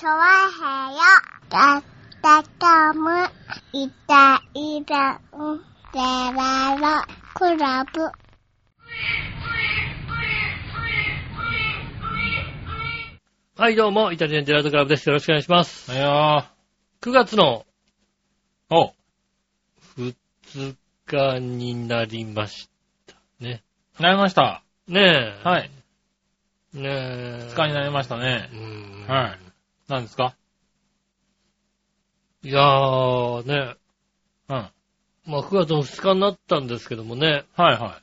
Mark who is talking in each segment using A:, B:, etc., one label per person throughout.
A: チョワヘヨだったかむいたいたんでららクラブ
B: はい、どうも、イタリアンジェラートクラブです。よろしくお願いします。
C: いや
B: 9月の
C: ー、お、
B: 2日になりましたね。
C: なりました。
B: ねえ。
C: はい。
B: ねえ。
C: 2日になりましたね
B: う。ん。
C: はい。何ですか？
B: いやー、ね
C: うん。はい
B: まあ9月の2日になったんですけどもね。
C: は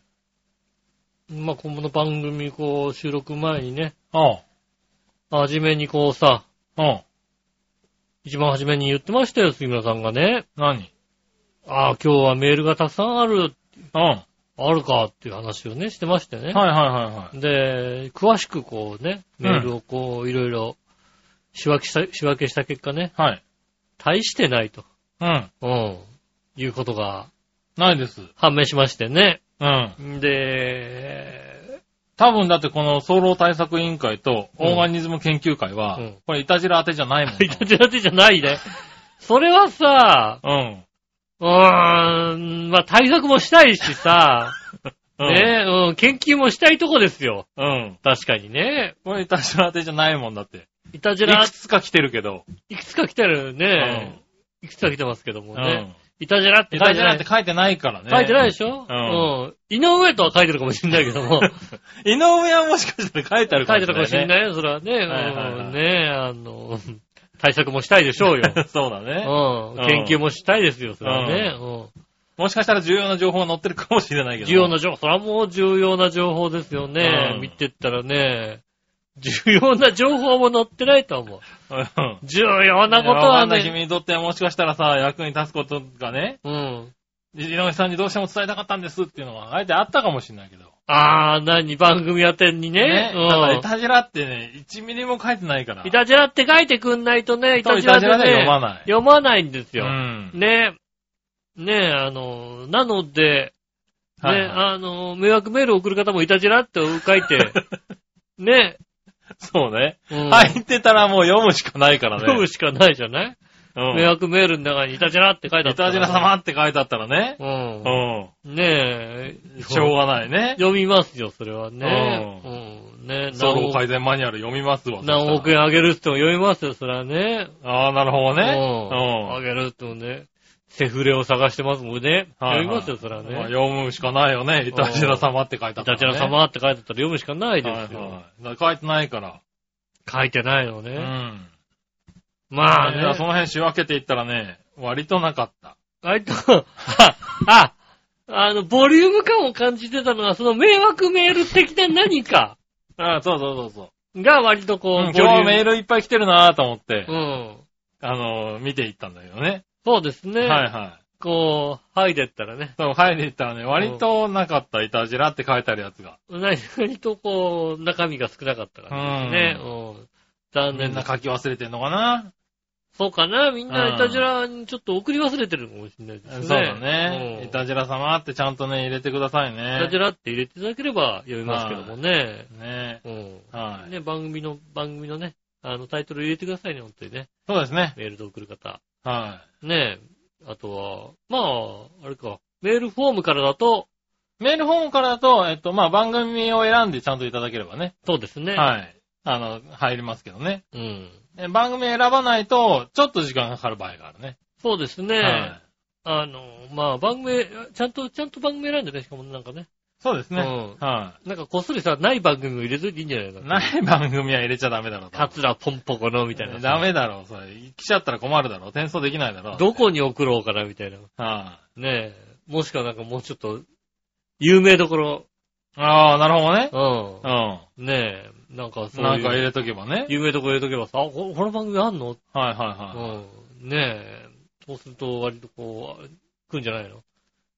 B: まあこの番組こう収録前にね、
C: い。おう。
B: 初めにこうさ、
C: おう。
B: 一番初めに言ってましたよ、杉村さんがね。
C: 何？
B: ああ、今日はメールがたくさんある、
C: うん。はい
B: あるかっていう話をね、してましてね。
C: はいはいはい。
B: で、詳しくこうね、メールをこう、いろいろ仕分けした、仕分けした結果ね、
C: はい。
B: 大してないと、
C: うん。
B: うん、いうことが
C: ないです。
B: 判明しましてね。
C: うん。
B: で、
C: 多分だってこの総合対策委員会とオーガニズム研究会は、
B: うん
C: これイタジラ当てじゃないもんな。
B: いたじらてじゃないね。それはさ、
C: うん。
B: うーん、まあ対策もしたいしさ、
C: うん。
B: ね、うん、研究もしたいとこですよ。
C: うん。
B: 確かにね。
C: これイタジラ当てじゃないもんだって。
B: いたじら
C: いく、つか来てるけど。
B: いくつか来てるね。いくつか来てますけども
C: う
B: ね。
C: ん。
B: いたじらって
C: イタジラ
B: 書いてない
C: って書いてないからね。
B: 書いてないでしょ？
C: うん
B: うん。井上とは書いてるかもしれないけども。
C: 井上はもしかしたら書いてあるか
B: 書いてるか
C: もしれない、ね。
B: もしれないよ、それはね。うんねあの、対策もしたいでしょうよ。
C: そうだね。
B: うん。
C: うん
B: 研究もしたいですよ、それはね。うん。
C: もしかしたら重要な情報が載ってるかもしれないけど。
B: 重要な情報、それはもう重要な情報ですよね。
C: うん
B: 見てったらね、重要な情報も載ってないと思う。
C: うん。
B: 重要なことは
C: わかんない君
B: ね、
C: にとってはもしかしたらさ、役に立つことがね、
B: うん。
C: 井上さんにどうしても伝えたかったんですっていうのは、あえてあったかもしれないけど。
B: あー、何、番組やってんにね。
C: ただ、
B: うん
C: イ。タジラってね、1ミリも書いてないから。
B: いたじらって書いてくんないとね、いたじらでね、
C: 読まない
B: 読まないんですよ。
C: うん。
B: ねねあの、なので、ね、
C: はいはい
B: あの、迷惑メール送る方もいたじらって書いて、ね、
C: そうね。
B: うん
C: 入ってたらもう読むしかないからね。
B: 読むしかないじゃない、
C: うん。
B: 迷惑メールの中にいたじらって書いてあ
C: イ
B: ったらね、
C: タジラ様って書いてあったらね。
B: う。
C: うん
B: ねえ。
C: ん。しょうがないね。
B: 読みますよ、それはね。
C: う
B: うん。ね
C: 総合改善マニュアル読みますわ。
B: 何億円あげるっても読みますよ、それはね。
C: ああ、なるほどね。
B: うん。あげるってもね。セフレを探してますもんね。
C: はいはい
B: 読みますよ、それは
C: まあ
B: ね。
C: 読むしかないよね。イタジラ様って書いてあ
B: い
C: ったら、ね。
B: たじら様って書いてあったら読むしかないですよ。
C: はいはい。書いてないから。
B: 書いてないの
C: う
B: ね。
C: ん。
B: まあね。
C: その辺仕分けていったらね、割となかった。
B: 割と、あ、あ、あの、ボリューム感を感じてたのは、その迷惑メール的な何か
C: あそうそうそうそう。
B: が割とこう、
C: うん今日はメー
B: ル。
C: ルいっぱい来てるなと思って、
B: うん。
C: あの、見ていったんだけどね。
B: そうですね。
C: はいはい。
B: こう、剥いでったらね。
C: そう、入りに行ったらね、割となかった、いたじらって書いてあるやつが。
B: 何割とこう、中身が少なかったからね。うん。残
C: みん
B: 念な。
C: な書き忘れてんのかな？
B: そうかなみんなイタジラにちょっと送り忘れてるかもしれないですね。
C: そうだね。
B: うん
C: いたじら様ってちゃんとね、入れてくださいね。
B: イタジラって入れていただければ読みますけどもね。
C: ね
B: うん。
C: はい。
B: ね、番組の、番組のね、あの、タイトル入れてくださいね、本当にね。
C: そうですね。
B: メールで送る方。
C: は
B: ねあとは、まあ、あれか、メールフォームからだと、
C: い。メールフォームからだと、えっと、まあ、番組を選んでちゃんといただければね。
B: そうですね。
C: はい。あの、入りますけどね。
B: うん。
C: え番組選ばないと、ちょっと時間かかる場合があるね。
B: そうですね。
C: はい。
B: あの、まあ、番組、ちゃんと、ちゃんと番組選んでね、しかもなんかね。
C: そうですね。
B: うん
C: は
B: なんかこっそりさ、ない番組を入れといていいんじゃないか
C: い。
B: な。
C: ない番組は入れちゃダメだろうと。
B: カツラポンポコのみたいな。
C: ダメだろう、それ。来ちゃったら困るだろう。転送できないだろう。
B: どこに送ろうかな、みたいな。
C: は
B: ねえ。もしくはなんかもうちょっと、有名どころ。
C: い。ああ、なるほどね。
B: う。
C: うん
B: ねえ。なんか
C: ん。
B: そういう。
C: なんか入れとけばね。
B: 有名どころ入れとけばさ、あ、ここの番組あんの？
C: はいはいはい。
B: うん。ねえ。そうすると割とこう、来るんじゃないの？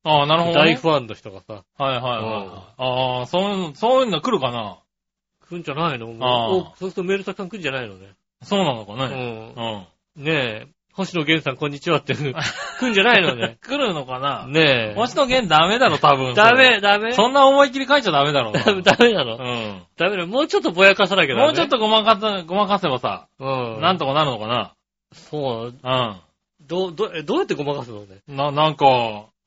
C: ああ、なるほど、ね。
B: 大ファンの人がさ、
C: はいはいはい。
B: うん
C: ああ、そういうの、そういうの来るかな
B: 来るんじゃないの？
C: ああ
B: おそうするとメールたくさん来るんじゃないのね。
C: そうなのか
B: う
C: ね。
B: ん
C: う。ん。
B: ねえ。星野源さんこんにちはって 来んじゃないのね。
C: 来るのかな
B: ねえ。
C: 星野源ダメだろ、多分。
B: ダメ、ダメ。
C: そんな思いっきり書いちゃダメだろ。
B: ダメ、ダメなの、
C: うん。
B: ダメだ。もうちょっとぼやかさなきゃダメ。
C: もうちょっとごまかせ、ごまかせばさ、
B: うん。
C: なんとかなるのかな
B: そう。
C: うん。
B: どう、どう、えどうやってごまかすのね？
C: な、なんか、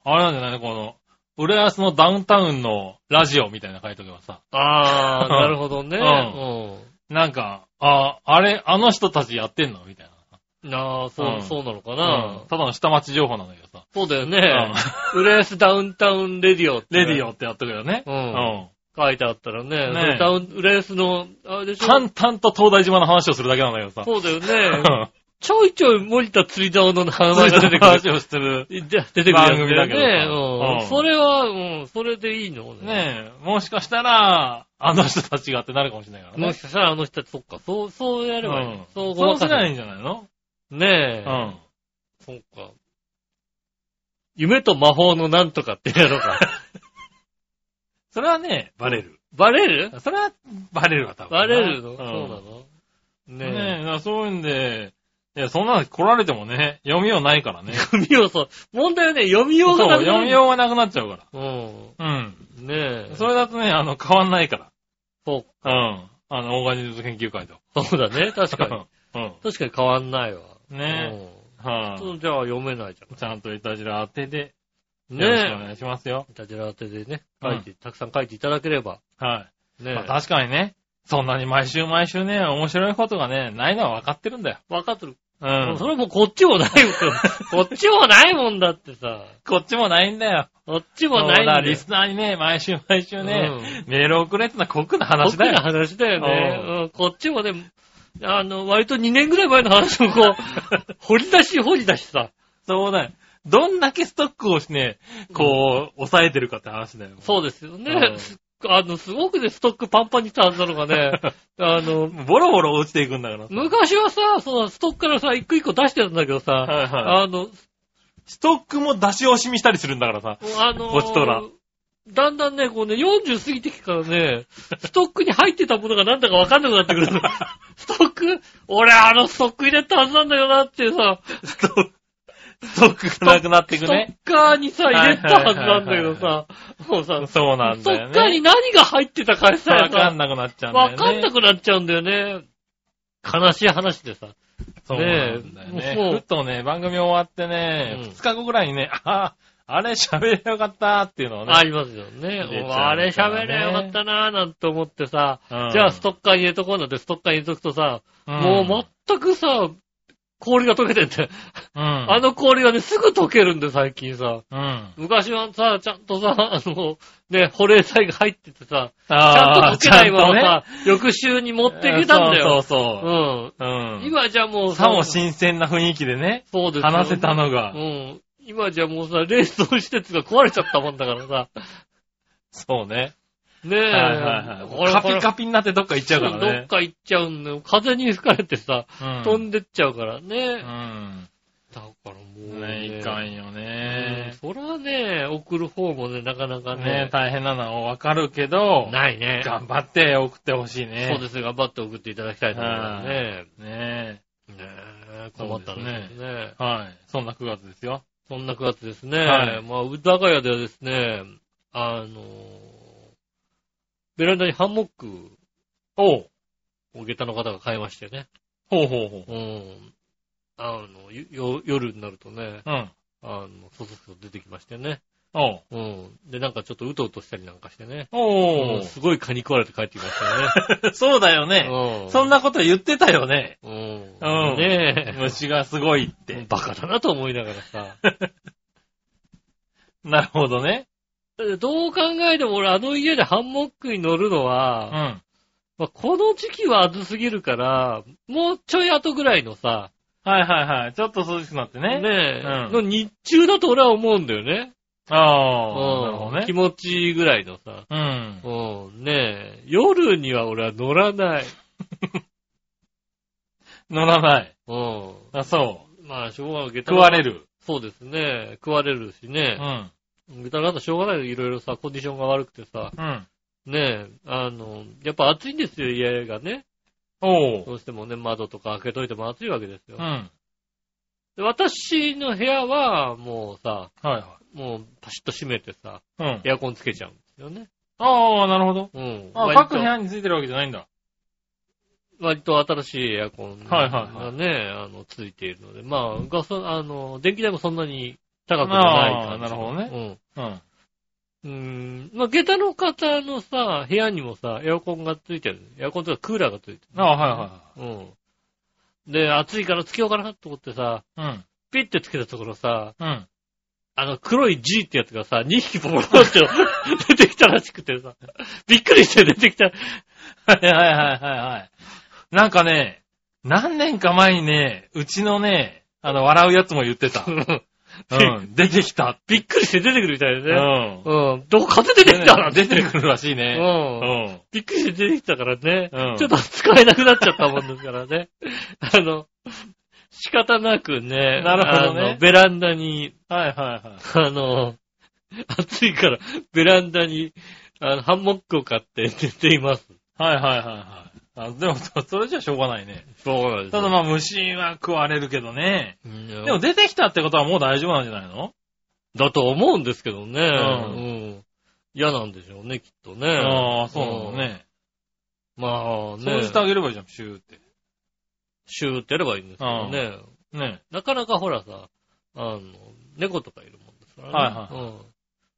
C: あれなんじゃないの？この、浦安のダウンタウンのラジオみたいな書いとけばさ。
B: あー、なるほどね。
C: うなんか、あ、あれ、あの人たちやってんの？みたい
B: うん。なあ、そう、
C: うん
B: そうなのか
C: な。
B: な。
C: うん。ただの下町情報なんだけどさ。
B: そうだよね。浦安ダウンタウンレディオって。
C: レディオってやっとくよね。
B: う。
C: うんん。
B: 書いてあったらね。
C: ね
B: ダウン、浦安の、あれでしょ？
C: 淡々と東大島の話をするだけなんだけどさ。
B: そうだよ
C: う
B: ね。
C: ん
B: ちょいちょい森田釣り竿の名前が出てくる。
C: 話をしてる。
B: で出てくる
C: 番組だけどさ
B: ね。
C: う
B: うんん。それは、うん、それでいいの？ね。
C: ねえ、もしかしたら、あの人たちがってなるかもしれないからね。
B: もしかしたらあの人たち、そっか、そう、そうやればいい。
C: うん
B: そうご
C: そう
B: かせばいい
C: んじゃないの？
B: ねえ。
C: うん。
B: そっか。夢と魔法のなんとかってやろうか。
C: それはね、バレる。
B: バレる？
C: それは、バレるわ、多分。
B: バレるの、
C: うん
B: そうなの？
C: ねえ、
B: ね
C: だからそういうんで、いや、そんなの来られてもね、読みようないからね
B: え。読みよう、そう。問題はね、読みよ
C: そうう、
B: がなくなる
C: 読みようがなくなっちゃうから。
B: うん。
C: うん。
B: ねえ。
C: それだとね、あの、変わんないか
B: そう。
C: ら。うん。あの、オーガニズム研究会と。
B: そうだね。確かに。
C: うん。
B: 確かに変わんないわ。
C: ね
B: うん。
C: は
B: そうじゃあ読めないじ
C: い。ちゃんといたじら当てで、
B: ゃん。
C: よろしくお
B: ね
C: 願いしますよ。
B: え。いたじら当てでね、書いて、たくさん書いていただければ。
C: はい。
B: ねえ。
C: まあ確かにね、そんなに毎週毎週ね、面白いことがね、ないのは分かってるんだよ。
B: わかってる。
C: うん。
B: それはもうこっちもないもん。こっちもないもんだってさ。
C: こっちもないんだよ。
B: こっちもないんだ
C: だリスナーにね、毎週毎週ね、
B: うん
C: メール送れってのは酷な話だ
B: 僕の
C: よ。
B: 話だよね。うん。こっちもね、あの、割と2年ぐらい前の話をこう、掘り出し掘り出しさ。
C: そうだよ。どんだけストックをしてね、こう、抑えてるかって話だよ。
B: そうですよね。あの、すごくね、ストックパンパンにしたはずなのがね、あの、
C: ボロボロ落ちていくんだから。
B: 昔はさ、そのストックからさ、一個一個出してたんだけどさ、
C: はいはい。
B: あの、
C: ストックも出し惜しみしたりするんだからさ。
B: あのー
C: こっちとら
B: だんだんね、こうね、40過ぎてきてからね、ストックに入ってたものがなんだかわかんなくなってくる。ストック？俺あのストック入れたはずなんだよなってさ、
C: ストック、ストックがなくなっていくね。
B: ストッカーにさ、入れたはずなんだけどさ、もうさ、
C: そうなんだよね。
B: ッカーに何が入ってたかさ、
C: わかんなくなっちゃうんだよね。
B: わかんなくなっちゃうんだよね。悲しい話でさ。
C: そうなんだよ
B: ね
C: ね。ふっとね、番組終わってね、
B: うん
C: 2日後ぐらいにね、あ、あれ喋れよかったっていうのをね。
B: ありますよね。
C: ね
B: あれ喋れよかったなぁなんて思ってさ、
C: うん
B: じゃあストッカーに入れとこうなんてストッカーに入れとくとさ、
C: うん
B: もう全くさ、氷が溶けてって、
C: うん。
B: あの氷がね、すぐ溶けるんで最近さ。
C: うん。
B: 昔はさ、ちゃんとさ、あの、ね、保冷剤が入っててさ、ちゃんと溶けないままさ、翌週に持ってきたんだよ。
C: そうそう
B: うん。
C: そう。うん。
B: 今じゃもう
C: さも新鮮な雰囲気でね、
B: そうですよ
C: 話せたのが
B: う。ん。今じゃもうさ、冷凍施設が壊れちゃったもんだからさ。
C: そうね。
B: ねえ。
C: はいはいはい。カピカピになってどっか行っちゃうから
B: どっ
C: ね。
B: か行っちゃうんだよ。風に吹かれてさ、
C: うん
B: 飛んでっちゃうからね。
C: うん。
B: だからもう
C: ね、いかんよ
B: うん
C: ね。
B: それはね、送る方もね、なかなか
C: ね
B: ね、
C: 大変なのはわかるけど、
B: ないね。
C: 頑張って送ってほしいね。
B: そうですよ。頑張って送っていただきたいと思いますね。
C: ね
B: ねえ、困ったんですね。
C: はい。そんな9月ですよ。
B: そんな9月ですね。
C: はい
B: まあ、うだが屋ではですね、あの、ベランダにハンモック。を下駄の方が買いましてね。
C: ほうほうほう。
B: うん。あの、よ夜になるとね、
C: うん。
B: あの、そそそ出てきましてね。
C: おう。
B: うん。で、なんかちょっとうとうとしたりなんかしてね。
C: お
B: うんすごい蚊に食われて帰ってきましたよね。
C: そうだよね。
B: うん。
C: そんなこと言ってたよね。
B: うん。
C: うん
B: ねえ。
C: 虫がすごいって。
B: バカだなと思いながらさ。
C: なるほどね。
B: どう考えても俺あの家でハンモックに乗るの
C: う
B: は、
C: ん。
B: まあ、この時期は暑すぎるから、もうちょい後ぐらいのさ、
C: はいはいはい。ちょっと涼しくなってね。
B: ねえ、
C: うん
B: の日中だと俺は思うんだよね。
C: ああ、なるほどね。
B: うん気持ちいいぐらいのさ。
C: うん。
B: うん、ねえ、夜には俺は乗らない。
C: 乗らない。
B: うん。
C: あ、そう。
B: まあ、しょうがない。
C: 食われる。
B: そうですね。食われるし
C: う
B: ね。
C: ん。
B: 下駄の方しょうがないよ。いろいろさ、コンディションが悪くてさ。
C: うん。
B: ねえ、あの、やっぱ暑いんですよ、家がね。
C: おう。
B: どうしてもね、窓とか開けといても暑いわけですよ
C: う。ん。
B: で私の部屋は、もうさ、
C: はいは
B: もうパシッと閉めてさ、
C: い。うん。
B: エアコンつけちゃうんですよね。
C: ああ、なるほど。
B: うん。
C: あ各部屋についてるわけじゃないんだ。
B: 割と新しいエアコン
C: はいはいは
B: がね、あの、ついているので、まあ、ガソ、あの、電気代もそんなに高くない感
C: なるほどね。
B: まあ、下駄の方のさ、部屋にもさ、エアコンがついてる。エアコンとかクーラーがついてる。
C: ああ、はいは
B: うん。で、暑いからつけようかなと思ってさ、
C: いはい。
B: ピッてつけたところさ、
C: うん。うん。
B: あの黒い G ってやつがさ、2匹ポロって 出てきたらしくてさ、びっくりして出てきた。
C: はいはいはいはいはい。なんかね、何年か前にね、うちのね、あの、笑うやつも言ってた。うん。出てきた。
B: びっくりして出てくるみたいで
C: う
B: ね。
C: ん。
B: うん。どこ風出てきたな
C: 出てくるらしいね。
B: うん。
C: うん。
B: びっくりして出てきたからね。
C: うん
B: ちょっと使えなくなっちゃったもんですからね。あの、仕方なくね、
C: なるほどね
B: あの、ベランダに、
C: はいはいはい。
B: あの、暑いから、ベランダに、あの、ハンモックを買って寝ています。
C: はいはいはいはい。あでも、そ それじゃしょうがないね。
B: そうです
C: ただまあ虫は食われるけどね。
B: うん
C: でも出てきたってことはもう大丈夫なんじゃないの？
B: だと思うんですけどね。
C: ん
B: うん。嫌なんでしょうね、きっとね。
C: ああ、そうなのね。
B: うん。まあね。
C: そうしてあげればいいじゃん、シューって。
B: シューってやればいいんですけどね。
C: ね。
B: なかなかほらさ、あの、猫とかいるもんですからね。
C: はいはい
B: うん。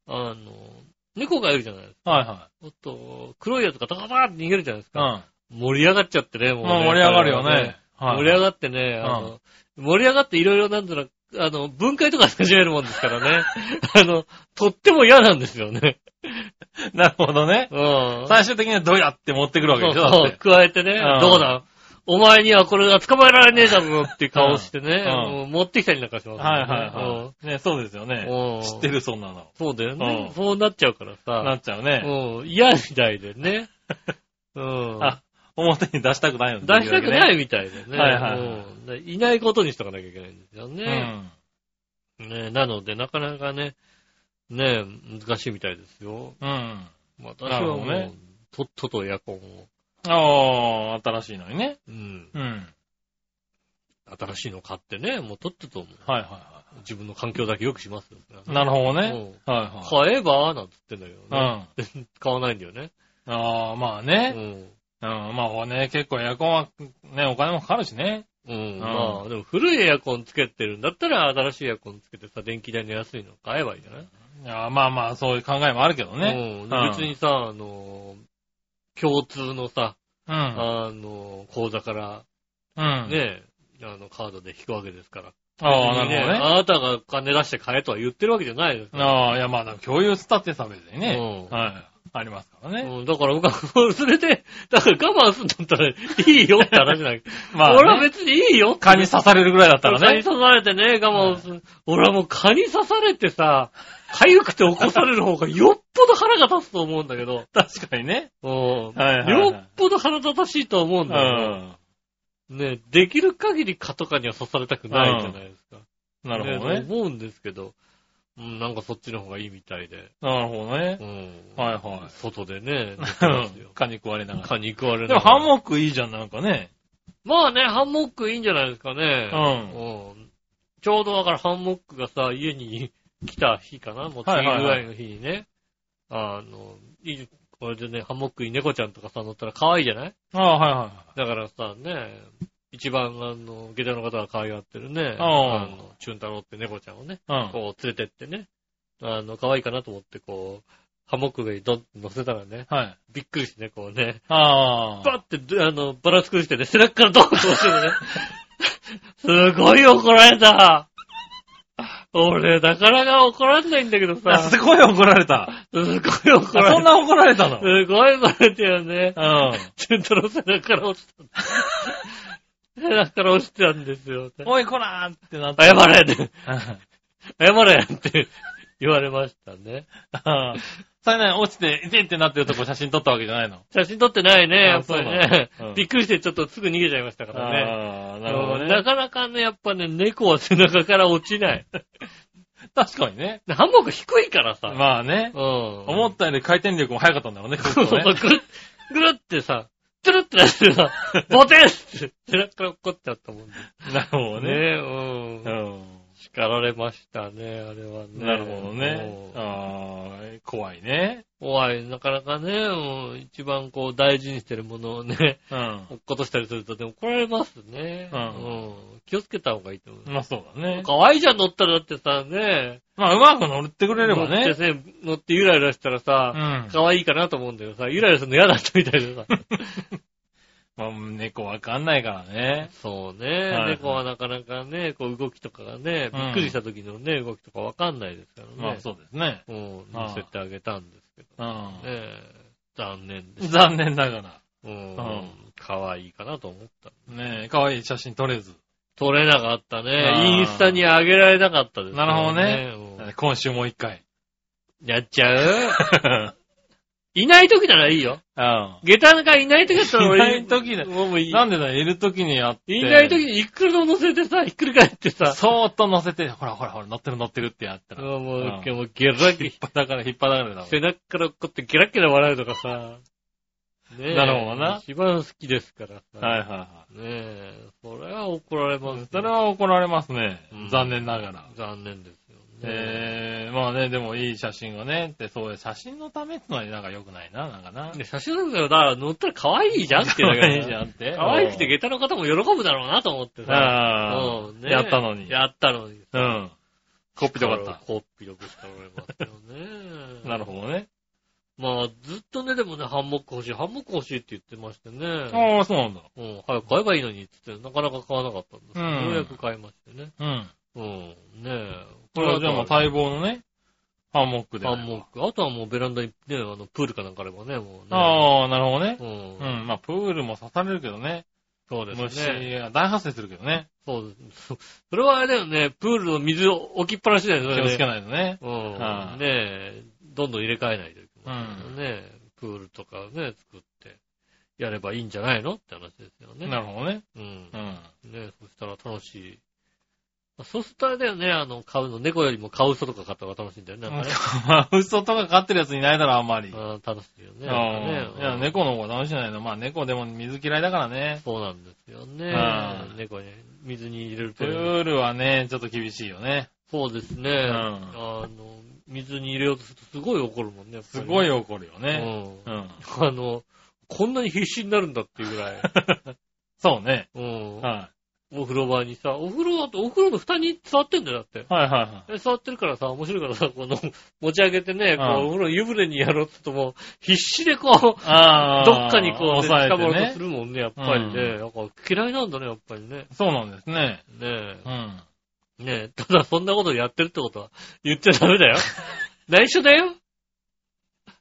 B: あの、猫がいるじゃないですか。
C: はいは
B: おっと、黒いやつがタカタカって逃げるじゃないです
C: い。
B: か。盛り上がっちゃってね、もう、
C: うん。
B: ね。
C: まあ盛り上がるよね。。はい。
B: 盛り上がってね、あの、盛り上がっていろいろなんだろう、あの、分解とか始めるもんですからね。あの、とっても嫌なんですよね。
C: なるほどね。
B: うん。
C: 最終的にはどうやって持ってくるわけでしょ、
B: そう。加えてね、
C: うん
B: どうだ？お前にはこれが捕まえられねえだろって顔してね、持ってきたりなんかします
C: はいはいはい。ね、そうですよね。
B: うん
C: 知ってる、そんなの。
B: そうだよね。
C: うん
B: そうなっちゃうからさ。
C: なっちゃうね。
B: うん。嫌みたいでね。うん。
C: あ、表に出したくないの。
B: 出したくないいみたいでね。
C: はいはいはい
B: いないことにしとかなきゃいけないんですよ
C: う
B: ね。
C: ん。
B: ねなので、なかなかね、ね難しいみたいですよ。
C: うん。
B: 私はもう、
C: ね
B: とっととエアコンを。
C: ああ、新しいのにね。
B: うん。
C: うん。
B: 新しいの買ってね、もうとっとと
C: はいはいは
B: 自分の環境だけ良くしますよ。
C: い。なるほどね。
B: うん
C: はいはい。
B: 買えばなんつってんだけど
C: うん。
B: ね。
C: あ
B: 買わないんだよね。
C: あ、まあ
B: う
C: ね。
B: ん。
C: うん。まあね、結構エアコンはね、お金もかかるしね。
B: うん。
C: ん
B: まあ、でも古いエアコンつけてるんだったら、新しいエアコンつけてさ、電気代の安いの買えばいいんじゃない？
C: いや、まあまあ、そういう考えもあるけどね。
B: うん。で別にさ、あの、共通のさ、
C: うん。
B: あの、口座から、
C: うん。
B: ね、あの、カードで引くわけですから。
C: ああ、なるほどね。
B: あなたが金出して買えとは言ってるわけじゃないです。
C: ああ、いや、まあ、共有したってさ、別にね。
B: うん
C: はい。ありますからね。
B: うん、だから僕は、それで、だから我慢するんだったらいいよって話じゃない。
C: まあね
B: 俺は別にいいよ。
C: 蚊に刺されるぐらいだったらね。
B: 蚊に刺されてね、我慢する。俺はもう蚊に刺されてさ、痒くて起こされる方がよっぽど腹が立つと思うんだけど。
C: 確かにね。
B: うん。
C: はいはいはい
B: よっぽど腹立たしいと思うん
C: う
B: だよ。
C: ん。
B: ね、できる限り蚊とかには刺されたくないじゃないですか。
C: なるほどね。
B: 思うんですけど、うん、なんかそっちの方がいいみたいで。
C: なるほどね
B: う。ん。
C: はいはい。
B: 外でね、
C: 蚊に食われながら。
B: 蚊に食われな
C: でも
B: がら
C: ハンモックいいじゃん、なんかね。
B: まあね、ハンモックいいんじゃないですかね。
C: うん
B: うんちょうどだからハンモックがさ、家に来た日かなもう次ぐらいの日にね。あの、いい、これでね、ハンモックに猫ちゃんとかさ、乗ったら可愛いじゃない？
C: ああ、はいは
B: だからさ、ね、一番あの、下駄の方が可愛がってるね、
C: あ
B: の、チュン太郎って猫ちゃんをね、
C: い。うん。
B: こう連れてってね、あの、可愛いかなと思ってこう、ハンモック上にドンって乗せたらね、
C: はい。
B: びっくりしてね、こうね、
C: ああ。
B: バッて、あの、バラ作りしてね、背中からドンと落ちるね。すごい怒られた。俺、なかなか怒られないんだけど
C: あ
B: さ、
C: すごい怒られた。
B: すごい怒られた。
C: そんな怒られたの？
B: すごい怒られたよね。
C: うん。
B: チュントロ背中から落ちた。背中から落ちてたんですよ。
C: おい、こらーってなって。
B: 謝れって、
C: う ん
B: 謝れって言われましたね。
C: それね、落ちて、いてってなってるとこ写真撮ったわけじゃないの。
B: 写真撮ってないね、やっぱり
C: あ
B: ね。びっくりしてちょっとすぐ逃げちゃいましたからね。
C: ああ、なるほど
B: うんな
C: ね。
B: かなかね、やっぱね、猫は背中から落ちない。
C: 確かにね。
B: ハンモック低いからさ。
C: まあね。
B: うん。
C: 思ったより回転力も速かったんだろうね、ぐ
B: るってさ、トゥルってなってさ、ボテンって背中から落っこっちゃったもんね。
C: なるほどね。
B: ねうん。
C: うん。
B: 叱られましたね、あれはね。
C: なるほどね。
B: うん
C: ああ、怖いね。
B: 怖い。なかなかね、うん一番こう大事にしてるものをね、
C: うん。
B: 落っことしたりすると、でも怒られますね。
C: うん
B: 気をつけた方がいいと思う。
C: まあそうだね。
B: 可愛いじゃん、乗ったらだってさ、ね。
C: まあうまく乗ってくれれば
B: 乗って
C: ね。
B: ね、乗ってゆらゆらしたら
C: う
B: さ、
C: ん。
B: 可愛いかなと思うんだけどさ、ゆらゆらするの嫌だったみたいでさ。
C: まあ猫わかんないからね。
B: そうね、
C: はい
B: 猫はなかなかね、こう動きとかがね、びっくりした時のね、動きとかわかんないですからね。
C: まあそうですね。
B: うん、
C: はい
B: 乗せてあげたんですけど。
C: う
B: ねえ残念で
C: ん。
B: す。
C: 残念ながら。
B: うん
C: うん。
B: 可愛いかなと思った。
C: ねえ、かわいい写真撮れず。
B: 撮れなかったね。インスタに上げられなかったですよ
C: なるほどね
B: うん
C: 今週もう一回。
B: やっちゃう？いない時ならいいよ。
C: うん。
B: 下駄がいない時だったら俺、
C: いない時だ
B: もういい。
C: なんでだ、いる時にやって。
B: いない時にいくらでも乗せてさ、ひっくり返ってさ、
C: そーっと乗せて、ほらほらほら、乗ってる乗ってるってやったら。
B: もう、もう、
C: うん
B: もうゲラゲ
C: 引っ張だから、引っ張だからだもん。
B: 背中からこうやってゲラゲラ笑うとかさ。ねえ
C: なるほどな
B: 一番好きですからさ。
C: はいはいは
B: ねえ、それは怒られます。
C: それは怒られますね
B: うん。
C: 残念ながら。
B: 残念です。
C: えー、まあね、でもいい写真がね、って、そういう写真のためってのはなんか良くないな、なんかな。
B: ね写真なんだよ。だから乗ったら可愛いじゃんっていうだけだよ
C: いいじゃんって。
B: 可愛くて下駄の方も喜ぶだろうなと思ってさ。
C: あ
B: うんね
C: あ、やったのに。
B: やったのに。
C: うん。こっぴどかった。
B: こっぴどく叱られますよね。
C: なるほどね。
B: まあ、ずっとね、でもね、ハンモック欲しい、ハンモック欲しいって言ってましてね。
C: ああ、そうなんだ。
B: うん、早く買えばいいのにって言って、なかなか買わなかったんですけど、
C: うん
B: ようやく買いましてね。
C: うん。
B: うん、ねえ。
C: これはじゃあもう待望のね、ハンモックで。
B: ハンモック。あとはもうベランダにね、あの、プールかなんかあればね、もうね。
C: ああ、なるほどね。
B: うん。
C: うん。まあ、プールも刺されるけどね。
B: そうです
C: 虫
B: ね。
C: が大発生するけどね。
B: そうです。それはあれだよね、プールの水を置きっぱなしだよね。
C: 気をつけ
B: い。
C: ないとね。
B: うん。
C: はい
B: ねえ、どんどん入れ替えないといけない
C: うん
B: ねプールとかね、作って、やればいいんじゃないのって話ですよね。
C: なるほどね。
B: うん
C: う。ん。
B: ねそしたら楽しい。そうするとあれだよね、あの、買うの、猫よりもカウソとか買った方が楽しいんだよね。なんかね。
C: まあ、嘘とか飼ってるやついないだろ、あんまり。
B: 楽しいよね。
C: うん。
B: なんかね
C: いや、猫の方が楽しいんじゃないの。まあ、猫でも水嫌いだからね。
B: そうなんですよね
C: う。ん
B: 猫に水に入れる
C: プ
B: と。
C: ールはね、ちょっと厳しいよね。
B: そうですね。
C: ん
B: あの、水に入れようとするとすごい怒るもんね。
C: すごい怒るよ
B: ね。
C: ね。
B: う。
C: うんん。
B: あの、こんなに必死になるんだっていうぐらい。
C: そうね。
B: うん。
C: は
B: お風呂場にさ、お風呂だと、お風呂の蓋に座ってんだよ、だって。
C: い。はいはいはい。
B: で座ってるからさ、面白いからさ、この、持ち上げてね、こう、
C: うん
B: お風呂湯船にやろうってともう、必死でこう。どっかにこう、ね、
C: 抑え
B: 捕まろうと。するもんね、やっぱりね。
C: う
B: なんか嫌いなんだね、やっぱりね。
C: そうなんですね。
B: ね
C: うん。
B: え。ねえ。ただ、そんなことやってるってことは言っちゃダメだよ。内緒だよ。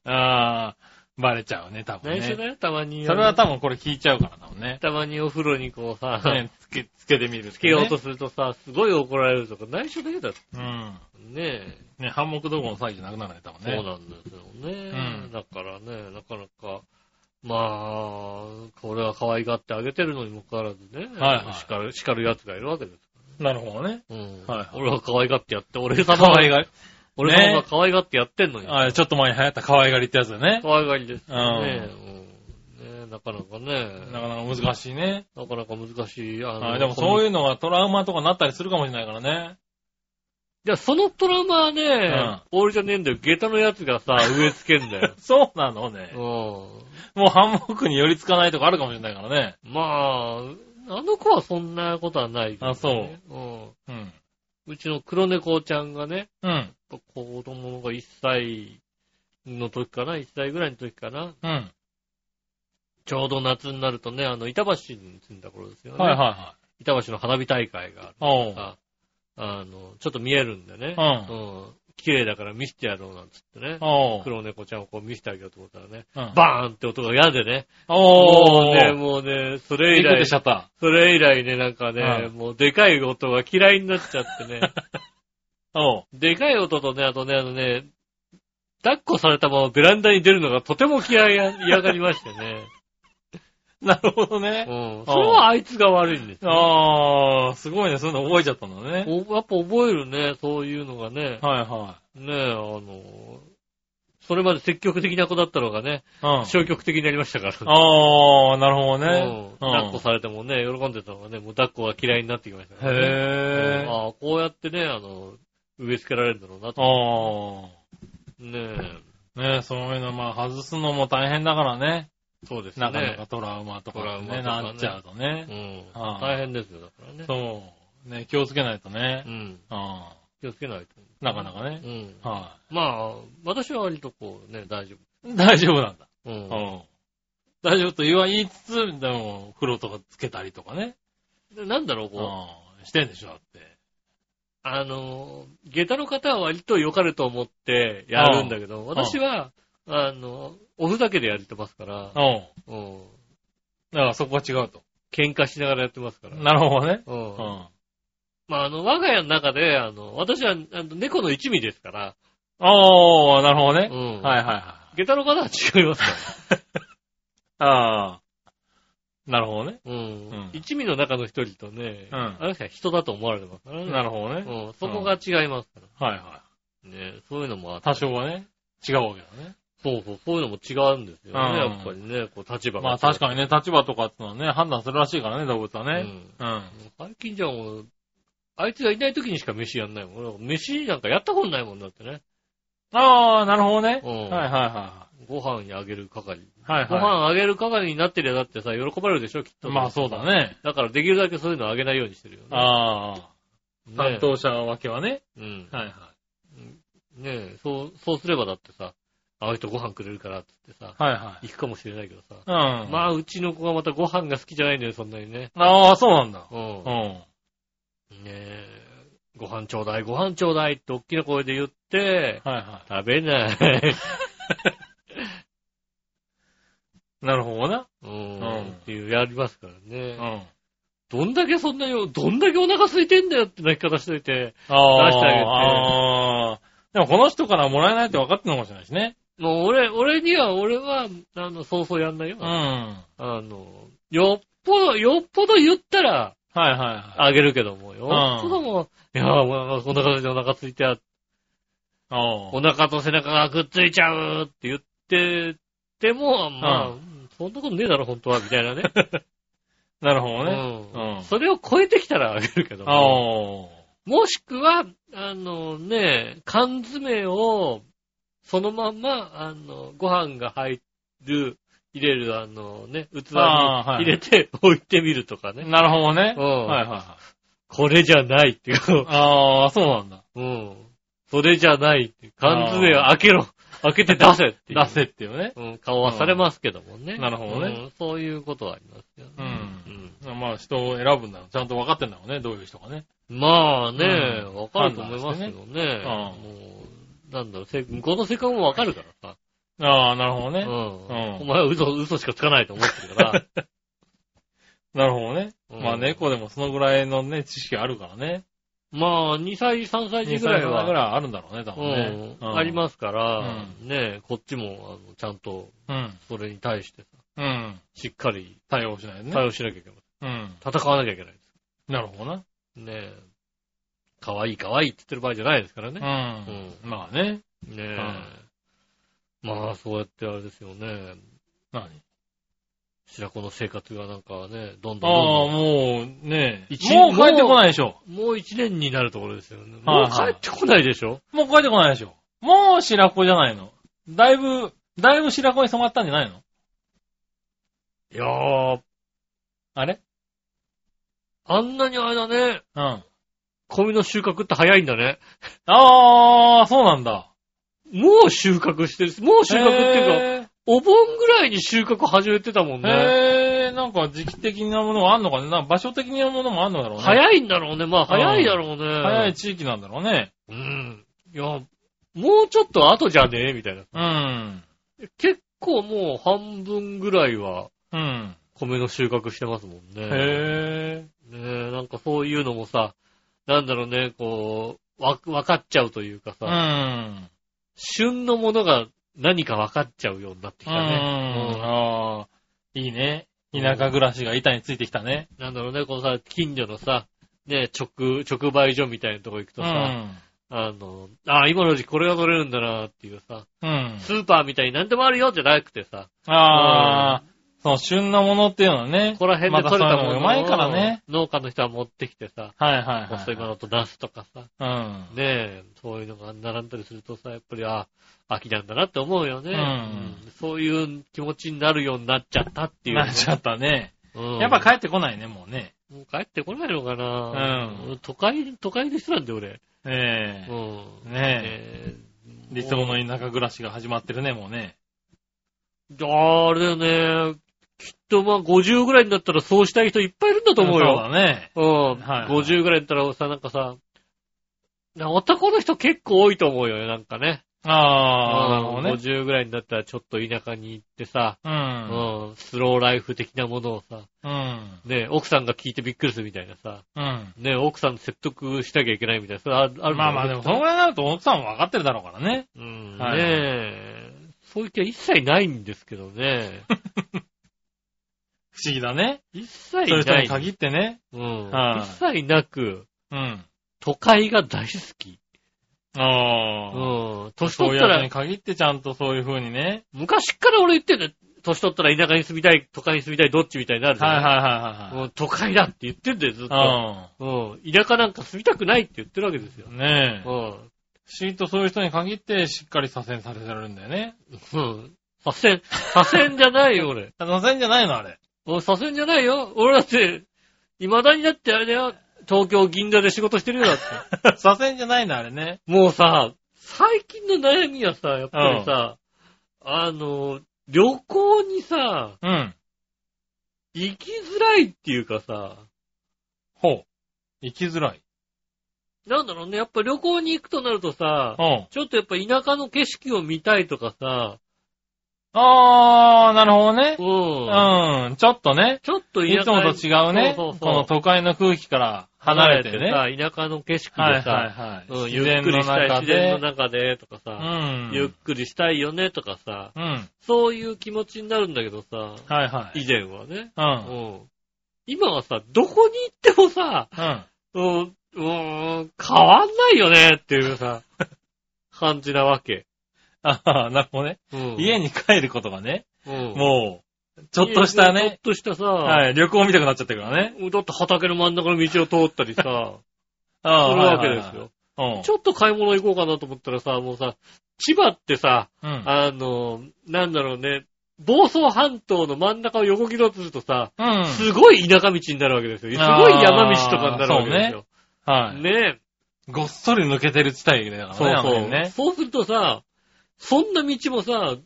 C: ああ、バレちゃうね、多分ね。
B: 内緒だよ、たまに。
C: それは多分これ聞いちゃうから多分ね。
B: たまにお風呂にこうさ、
C: ね、つけ、つけてみるね
B: つけようとするとさ、すごい怒られるとか、内緒だよ、だって。
C: うん。
B: ねえ。
C: ね、ハンモックどころの詐欺じゃなくなるね、多分ね。
B: そうなんですよね。
C: うん
B: だからね、なかなか、まあ、これは可愛がってあげてるのにもかかわらずね、
C: はいはい
B: 叱る、叱る奴がいるわけです。
C: なるほどね。
B: うん。
C: はいはい
B: 俺は可愛がってやって、俺様
C: 可愛がり。
B: 俺様が可愛がってやってんのに。
C: あちょっと前に流行った可愛がりってやつだよね。
B: 可愛がりですよね。
C: うん
B: うんねなかなかね、
C: なかなか難しいね。
B: なかなか難しい。あ
C: はいでもそう
B: う。
C: いうのがトラウマとかなったりするかもしれないからね。
B: いや、そのトラウマはね、俺じゃねえんだよ。下駄のやつがさ、植え付けんだよ。
C: そうなのね
B: う。ん。
C: もうハンモックに寄りつかないとかあるかもしれないからね。
B: まあ、あの子はそんなことはないね、
C: あそう
B: うん。
C: うん。
B: うちの黒猫ちゃんがね、
C: うん。
B: 子供が1歳の時かな ?1 歳ぐらいの時かな
C: うん。
B: ちょうど夏になるとね、あの、板橋に住んだ頃ですよね。
C: はいはいはい。
B: 板橋の花火大会がある。ああの、ちょっと見えるんでね。
C: う
B: うん。綺麗だから見せてやろうなんつってね。黒猫ちゃんをこう見せてあげようと思ったらね、
C: うん
B: バーンって音が嫌でね。もうね、もうね、それ以来。それ以来ね、なんかね、
C: うん
B: もうでかい音が嫌いになっちゃってね。でかい音とね、あとね、あのね、抱っこされたままベランダに出るのがとても嫌いや、嫌がりましてね。
C: なるほど
B: う
C: ね。
B: ん。それはあいつが悪いんですよ。
C: あー、すごいね。そういうの覚えちゃったんだね。
B: おやっぱ覚えるね、そういうのがね。
C: はいは
B: ねえ、あの、それまで積極的な子だったのがね、
C: うん。
B: 消極的になりましたから。
C: ああ、なるほどね。
B: うん抱っこされてもね、喜んでたのがね、もう抱っこが嫌いになってきましたからね。
C: へぇー。
B: ああ、こうやってね、あの、植え付けられるんだろうなと。
C: あ
B: ねえ。
C: あ。ねそういうの、まあ、外すのも大変だからね。
B: そうですね。
C: なかなかトラウマとか
B: トラウマ
C: ね、なっちゃうとね。
B: うん。
C: ああ
B: 大変ですよ、だからね。
C: そう。ね、気をつけないとね
B: う。ん。
C: あ
B: 気をつけないと。
C: あ。なかなかね
B: う。ん。
C: は
B: まあ、私は割とこうね、大丈
C: い。大丈夫なんだ。
B: 夫。う。
C: うんん。大丈夫と言わ言いつつ、でも、風呂とかつけたりとかね。
B: でなんだろう、こう、
C: うん。してんでしょ、だって。
B: あの、下駄の方は割と良かれと思ってやるんだけど、私は、あの、おふざけでやってますから、
C: うん。
B: うん。
C: だからそこは違うと。
B: 喧嘩しながらやってますから。
C: なるほどね。
B: う。
C: うんん。
B: まあ、あの、我が家の中で、あの、私は、あの猫の一味ですから、
C: おー、なるほどね
B: う。ん。
C: はいはいはい。
B: 下駄の方は違いますから。
C: ああ。なるほどね。
B: うん。
C: うん
B: 一味の中の一人とね、
C: うん
B: あの人は人だと思われてますからね。
C: なるほどね。
B: うん。そこが違いますから。
C: はいは
B: ね、そういうのもあっ
C: い。
B: て。
C: 多少はね、違うわけだね。
B: そうそう、そういうのも違うんですよね、
C: うん
B: やっぱりね、こう立場が。
C: まあ確かにね、立場とかってのはね、判断するらしいからね、動物はね。
B: うん。
C: うん。
B: 最近じゃもう、あいつがいない時にしか飯やんないもん。俺飯なんかやったことないもんだってね。
C: ああ、なるほどね。
B: うん
C: はいはいは
B: ご飯にあげる係。
C: い。はい
B: ご
C: は
B: 飯あげる係になってりゃだってさ、喜ばれるでしょ、きっ
C: い。
B: と。
C: まあそうだ。ね。
B: だからできるだけそういうのあげないようにしてるよね。
C: ああ。
B: ね
C: 担当者分けはね。
B: うん。
C: はいは
B: ねえ、そう、そうすればだってさ、あの人ご飯くれるからって言ってさ、
C: い。はいは
B: 行くかもしれないけどさ。
C: い。うん。
B: まあ、うちの子がまたご飯が好きじゃないんだよ、そんなにね。
C: ああ、そうなんだ。
B: うん。
C: うん。
B: ねえ、ご飯ちょうだい、ご飯ちょうだいって大きな声で言って、
C: はいは
B: 食べない。
C: い。なるほどな。
B: うん。
C: うん
B: っていう、やりますから
C: う
B: ね。
C: ん。
B: どんだけそんなよ、どんだけお腹空いてんだよって泣き方しといて、
C: ああ。
B: 出してあげて
C: ああ。でもこの人からもらえないって分かってるのかもしれないしね。
B: もう俺、俺には、俺は、あの、そうそうやんないよ。
C: うん。は
B: あの、よっぽど、よっぽど言ったら、
C: いはいはい。
B: あげるけども、よっぽどもう、いやーもうお腹空いてお腹空いて、
C: あ
B: お腹と背中がくっついちゃうって言ってても、まあ、
C: う
B: そんなことねえだろ、本当は、みたいなね。
C: なるほど
B: う
C: ね。
B: ん
C: うん
B: それを超えてきたらあげるけど
C: あ
B: も、
C: あ。
B: もしくは、あのね、缶詰を、そのまんま、あの、ご飯が入る、入れる、あのね、器に入れて 置いてみるとかね。
C: なるほどね。
B: うん
C: はいはいはい。
B: これじゃないっていう。
C: ああ、そうなんだ。
B: うん。それじゃないって。缶詰を開けろ。開けて出せっていう。
C: 出せっていうね。
B: うん、顔はされますけどもね。
C: んなるほどね
B: うんそういうことはありますよ
C: う
B: ね。
C: ん。まあ人を選ぶんだろう。ちゃんと分かってんだろうね。どういう人がね。
B: うんまあね、
C: うん
B: わかると思いますけどね。
C: うん
B: もう、なんだろう、せ向こうの性格もわかるからさ。
C: ああ、なるほどね。
B: うん。
C: うん
B: お前は嘘、嘘しかつかないと思ってるから。
C: なるほどね。
B: うん
C: まあ猫でもそのぐらいのね、知識あるからね。
B: まあ、2歳、3歳児
C: 2
B: ぐらいは。
C: ぐらいあるんだろうね、多分ね。
B: うん、ありますから、
C: う
B: ねこっちも、あの、ちゃんと、
C: うん。
B: それに対してさ、
C: うん。
B: しっかり
C: 対応しないとね。
B: 対応しなきゃいけない。
C: うん。
B: 戦わなきゃいけない。
C: なるほどな。
B: ねえ。かわいいかわいいって言ってる場合じゃないですからね。
C: うん。まあね。
B: ねえ。まあ、そうやってあれですよね。
C: 何？
B: 白子の生活がなんかね、どん
C: ああ、
B: どんどんどん
C: もうね、
B: 一
C: もう帰ってこないでしょ。
B: もう一年になるところですよね。
C: はいはい
B: もう帰ってこないでしょ？
C: もう帰ってこないでしょ。もう白子じゃないの。だいぶ、だいぶ白子に染まったんじゃないの？
B: いやー、
C: あれ？
B: あんなにあれだね、
C: うん。
B: 米の収穫って早いんだね。
C: ああ、そうなんだ。
B: もう収穫してる。もう収穫っていうか、お盆ぐらいに収穫始めてたもん
C: か
B: ね。
C: へえ、なんか時期的なものがあんのかね。なんか場所的なものもあんのだろうね。
B: 早いんだろうね。まあ早いだろうね。
C: 早い地域なんだろうね。
B: うん。いや、もうちょっと後じゃねえみたいな。
C: うん。
B: 結構もう半分ぐらいは
C: うん。
B: 米の収穫してますもんね。
C: へえ。
B: ねえ、なんかそういうのもさ、なんだろうね、こう、わ、わかっちゃうというか
C: う
B: さ、
C: ん。
B: 旬のものが何かわかっちゃうようになってき
C: うん。
B: たね。
C: ああ、いいね。田舎暮らしが板についてきたね。
B: なんだろうね、このさ、近所のさ、ね、直、直売所みたいなとこ行く
C: う
B: とさ、
C: ん。
B: あの、あ、今の時期これが取れるんだなっていうさ、
C: うん。
B: スーパーみたいに何でもあるよじゃなくてさ、
C: ああ、そう、旬のものっていうのはね。
B: ここら辺で取れたものを
C: まうまいからね。
B: 農家の人は持ってきてさ、
C: はいはい
B: 細いも
C: は
B: のとナスとかさ、
C: い。うん。
B: ねえ、そういうのが並んだりするとさ、やっぱり、あ、秋なんだなって思うよね。
C: うん
B: そういう気持ちになるようになっちゃったっていうね、
C: なっちゃったね。
B: うん
C: やっぱ帰ってこないね、もうね。
B: もう帰ってこないのかな
C: うん
B: 都会、都会の人なんだよ、俺。
C: ええ
B: うん。
C: ね
B: え
C: 理想の田舎暮らしが始まってるね、もうね。
B: ああれだよね。きっとまあ50ぐらいになったらそうしたい人いっぱいいるんだと思う
C: そう
B: よ。
C: だね。
B: うん。
C: はい
B: 50ぐらいだったらさ、なんかさ、な男の人結構多いと思うよね、なんかね。
C: ああ、なるほどね。
B: 50ぐらいになったらちょっと田舎に行ってさ、
C: う。
B: うんん、スローライフ的なものをさ、
C: うん。
B: ね、奥さんが聞いてびっくりするみたいなさ、
C: うん。
B: ね、奥さん説得しなきゃいけないみたいな、それあある
C: まあまあでも、そのぐらいになると奥さんも分かってるだろうからね。
B: うん、
C: はい
B: ねえ、そういう気は一切ないんですけどね。
C: 不思議だね。
B: 一切
C: そういう人
B: ない。
C: に限ってね。
B: うん。
C: はい
B: 一切なく、
C: うん。
B: 都会が大好き。
C: ああ。
B: うん。年取ったら
C: に、限ってちゃんとそういう風にね。
B: 昔っから俺言ってんだよ。年取ったら田舎に住みたい、都会に住みたい、どっちみたいになるじゃん
C: はいはいはい
B: もう都会だって言ってんだよ、ずっと。
C: は
B: うん。田舎なんか住みたくないって言ってるわけですよ
C: い。。ねえ。
B: うん。
C: 不思議とそういう人に限ってしっかり左遷されてるんだよね。
B: うん。左遷、左遷じゃないよ、俺。
C: 左遷じゃないのあれ。
B: 俺左遷じゃないよ。俺だって、未だにだってあれだよ。東京銀座で仕事してるよ、だって。
C: 左遷じゃないのあれね。
B: もうさ、最近の悩みはさ、やっぱりさ、あの、旅行にさ、
C: うん。
B: 行きづらいっていうかさ、
C: ほう。行きづらい。
B: なんだろうね、やっぱ旅行に行くとなるとさ、
C: うん。
B: ちょっとやっぱ田舎の景色を見たいとかさ、
C: あー、なるほどね。
B: うん。
C: うん。ちょっとね。
B: ちょっと
C: いつもと違うね。
B: そうそうそう
C: この都会の空気から離れてね。
B: さ、田舎の景色
C: はい
B: でさ、
C: はいはい。
B: うん、
C: 自然の
B: ゆっくりしたい、
C: 中
B: 自然の
C: で。
B: 中でとかさ、
C: うん。
B: ゆっくりしたいよねとかさ、
C: うん。
B: そういう気持ちになるんだけどさ、
C: はいはい。
B: 以前はね。
C: う。
B: うんん。今はさ、どこに行ってもさ、
C: うん。
B: うん、変わんないよねっていうさ、感じなわけ。
C: ああ、なるほどね。
B: うん、
C: 家に帰ることがね、
B: うん、
C: もう、ちょっとした
B: ちょっ
C: ね、
B: としたさ、
C: はい、旅行見たくなっちゃってるからね。
B: だって畑の真ん中の道を通ったりさ、
C: ああ、
B: するわけですよ。
C: はいはいはい。
B: ちょっと買い物行こうかなと思ったらさ、もうさ、千葉ってさ、
C: うん。うん。
B: あの、なんだろうね、房総半島の真ん中を横切ろうとするとさ、
C: うん。
B: すごい田舎道になるわけですよ。すごい山道とかになるわけですよ。
C: はい。
B: ね
C: ごっそり抜けてる地帯だからね。
B: そうそう。
C: あの辺ね。
B: そうするとさ、そんな道もさ、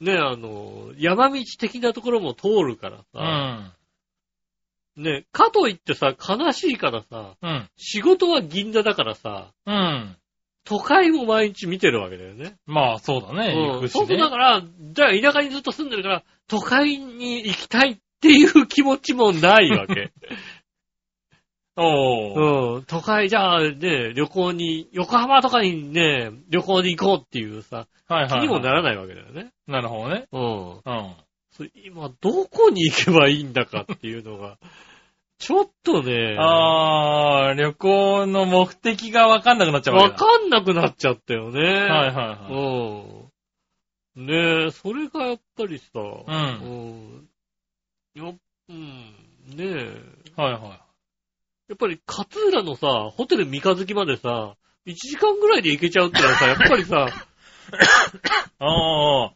B: ねあの、山道的なところも通るから
C: う
B: さ、
C: ん。
B: ねかといってさ、悲しいからさ、
C: うん。
B: 仕事は銀座だからさ、
C: うん。
B: 都会も毎日見てるわけだよね。
C: まあ、そうだね。行
B: うん。そうする
C: くしね。
B: とだから、じゃあ田舎にずっと住んでるから、都会に行きたいっていう気持ちもないわけ。
C: おー。
B: うん。都会じゃあね、旅行に、横浜とかにね、旅行に行こうっていうさ、
C: はいはいはい。
B: 気にもならないわけだよね。
C: なるほどね。
B: うん。
C: うん。
B: それ今、どこに行けばいいんだかっていうのが、ちょっとね、
C: あー、旅行の目的がわかんなくなっちゃうわ
B: わ
C: けだ。
B: かんなくなっちゃったよね。
C: はいはいはい。
B: うん。ねえ、それがやっぱりさ、
C: う。
B: うんん。ようん。ねえ。
C: はいはい。
B: やっぱり勝浦のさ、ホテル三日月までさ、1時間ぐらいで行けちゃうってのはさ、やっぱりさ、
C: あー、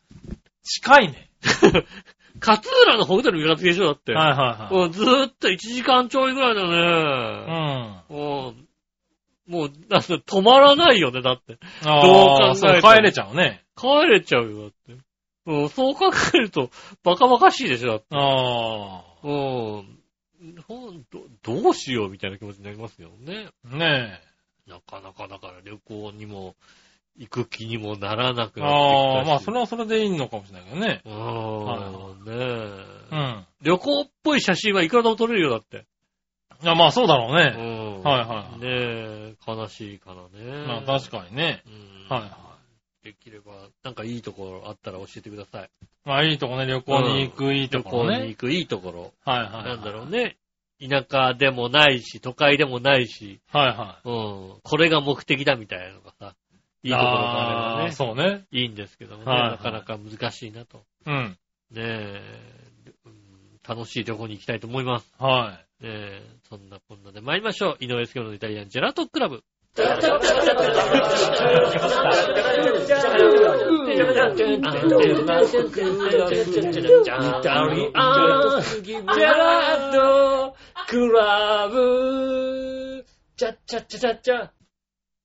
C: 近いね。
B: 勝浦のホテル三日月でしょだって。
C: はいはいはい。
B: うんずーっと1時間ちょいぐらいだ
C: う
B: ね。
C: ん。
B: うん。もう、だって止まらないよね、だって。
C: あ
B: どう考え
C: ー、そう、帰れちゃうね。
B: 帰れちゃうよ、だって。うん、そう考えると、バカバカしいでしょ、だって。
C: あ
B: うん。どどうしようみたいな気持ちになりますよね。
C: ー。ね
B: なかなかだから旅行にも行く気にもならなく
C: え。
B: なってきたし。
C: あー、まあそれはそれでいいのかもしれないけどね。
B: うん、ねえ、
C: うん。
B: 旅行っぽい写真はいくらでも撮れるよ、だって。
C: いや、まあそうだろう
B: う
C: ね。
B: ん。
C: はいはい
B: ねえ、悲しいからね。
C: まあ確かにね。
B: うん。
C: はいは
B: できれば、なんかいいところあったら教えてください。
C: まあいいとこね、旅行に行くいいと
B: 旅
C: ころね。
B: 行に行くいいところ。
C: はいはい。
B: なんだろう。ね。田舎でもないし、都会でもないし、
C: はいは
B: うん、これが目的だみたいなのがさ、い
C: い。
B: いところがあれば
C: ー
B: ね、
C: そうね。
B: いいんですけどもね、
C: はいはい
B: なかなか難しいなと。
C: うん。
B: ねえ、うん楽しい旅行に行きたいと思います。
C: は
B: ねえ、そんなこんなで参りましょう。井上杉村のイタリアンジェラートクラブ。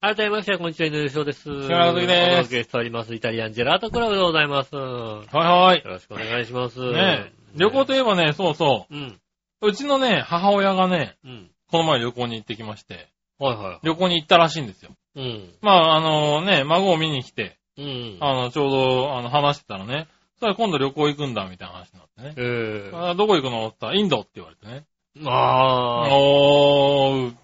B: 改めまして、こん。にちは、井上翔です。
C: 木村和之です
B: お届けしております、イタリアンジェラートクラブでございます。よ
C: い。はいはい。
B: ろしくお願いします。
C: ね旅行といえばね、そうそ
B: うん。
C: う。うちのね、母親がね、
B: うん。
C: この前旅行に行ってきまして、
B: はいは
C: 旅行に行ったらしいんですよ。
B: い。うん。
C: まあ、あのね、孫を見に来て、
B: うん。
C: あの、ちょうど、あの、話してたらね、それ今度旅行行くんだ、みたいな話になってね。
B: ええ
C: あどこ行くのって言ったら、インドって言われてね。
B: ああ。
C: おー、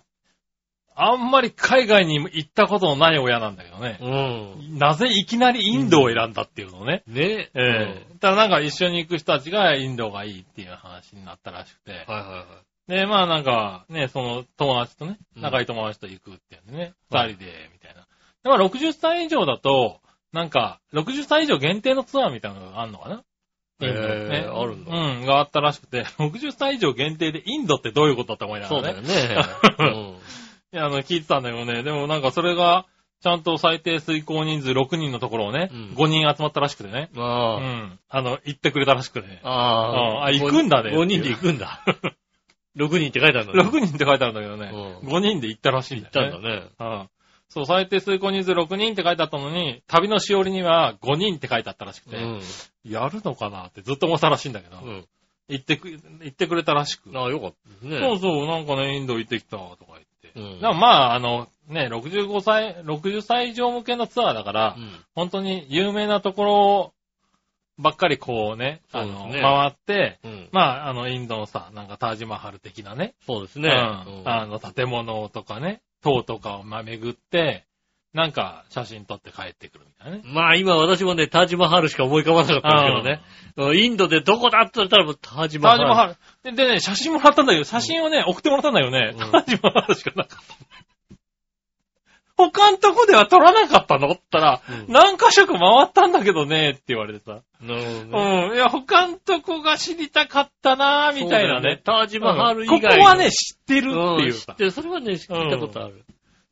C: あんまり海外に行ったことのない親なんだけどね。
B: うん。
C: なぜいきなりインドを選んだっていうのね。
B: ね
C: ええただなんか一緒に行く人たちがインドがいいっていう話になったらしくて
B: うん。。はいはいはい。
C: で、まあなんか、ね、その友達とね、
B: うん
C: 仲いい友達と行くっていうんでね、
B: はい
C: 二人で、みたいな。で、まあ60歳以上だと、なんか、60歳以上限定のツアーみたいなのがあるのかな？インド
B: へ
C: ね。
B: えあるんだ
C: うん、があったらしくて、60歳以上限定でインドってどういうことだと思いながらね。
B: そうだよね。
C: いや、あの、聞いてたんだけどね。でもなんかそれが、ちゃんと最低遂行人数6人のところをね、
B: うん
C: 5人集まったらしくてね。
B: うん。
C: う
B: あ
C: ん。あの、行ってくれたらしくてね。
B: あ。ああ。
C: あ行くんだね
B: 5人で行くんだ。6人って書いてあるんだね。
C: 6人って書いてあるんだけどね。
B: うん
C: 5人で行ったらしいん
B: 行
C: だよね。
B: ったんだね。
C: うん。そう、最低遂行人数6人って書いてあったのに、旅のしおりには5人って書いてあったらしくて、
B: うん。
C: やるのかなってずっと思ってたらしいんだけど、
B: うん。
C: 行ってく、行ってくれたらしく。
B: ああ、よかったですね。
C: そうそう、なんかね、インド行ってきたとか言って。
B: うん。
C: でもまあ、あの、ね、65歳、60歳以上向けのツアーだから、
B: うん。
C: 本当に有名なところばっかりこうね、あの、
B: ね
C: 回って、
B: うん。
C: まあ、あの、インドのさ、なんかタージマハル的なね、
B: そうですね。
C: うんあの、建物とかね、塔とかをまあ巡って、なんか写真撮って帰ってくるみたいなね。
B: まあ今私もね、タージマハルしか思い浮かばなかったんですけどね。インドでどこだって言ったらもうタージマハル。
C: タージマハル。で、でね、写真もらったんだけど、写真をね、送ってもらったんだよね。
B: うん
C: タージマハルしかなかった。他のとこでは撮らなかったの？って言ったら、
B: うん
C: 何箇所か回ったんだけどね、って言われてさ。
B: なるほどね。
C: うん。いや、他のとこが知りたかったなみたいなね。
B: タージマハル以
C: こ
B: 外
C: こはね、知ってるっていうさ。
B: 知ってる。それはね、聞いたことある。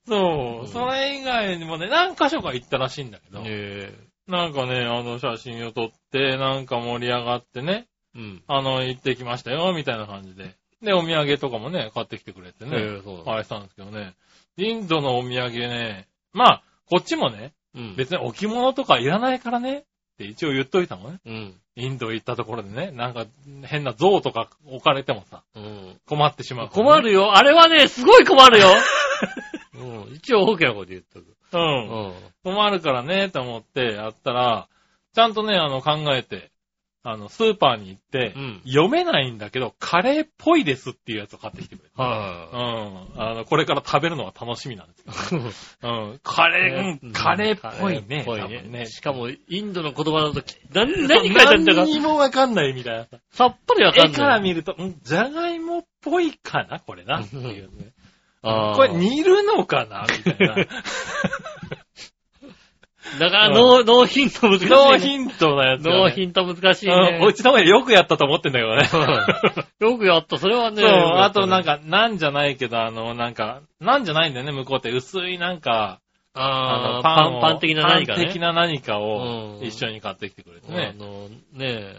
C: そうう。
B: ん
C: それ以外にもね、何箇所か行ったらしいんだけど。
B: え
C: なんかね、あの写真を撮って、なんか盛り上がってね、
B: えうん。
C: あの、行ってきましたよ、みたいな感じで。で、お土産とかもね、買ってきてくれてね、
B: ええそうだ。
C: あれしたんですけどね。インドのお土産ね、まあ、こっちもね、
B: うん。
C: 別に置物とかいらないからね、って一応言っといたのね。
B: うん。
C: インド行ったところでね、なんか変な像とか置かれてもさ、
B: うん。
C: 困ってしまう、
B: 困。るよ。あれはね、すごい困るよ。うん。一応 OK なこと言っとく。
C: う。
B: うんん。
C: 困るからね、と思ってやったら、ちゃんとね、あの、考えて、あの、スーパーに行って、
B: うん
C: 読めないんだけど、カレーっぽいですっていうやつを買ってきてくれた。
B: は
C: うん。あの、これから食べるのが楽しみなんですけど、
B: い。
C: うん。カレー、うん、カレーっぽいね。
B: ぽい
C: 多分ね。
B: しかも、インドの言葉だとき、な何書いてか
C: 何にもわかんないみたいなさ。
B: さっぱりわかんない。
C: 絵から見ると、んじゃがいもっぽいかなこれな。っていうね。
B: あー
C: これ煮るのかなみたいな。
B: だから、ノー、ノーヒント難しい、ね。
C: ノーヒントなやつ、
B: ノーヒント難しいね。
C: うん。うちの親よくやったと思ってんだけどね。
B: よくやった。それはね。
C: そう、あとなん、か、なんじゃないけど、あの、なんか、なんじゃないんだよね、向こうって。薄いなんか、
B: あー
C: の
B: パン、
C: を
B: パン的な何かね。
C: パン的な何か
B: うん
C: を一緒に買ってきてくれて
B: あ
C: ね。
B: の、ねえ、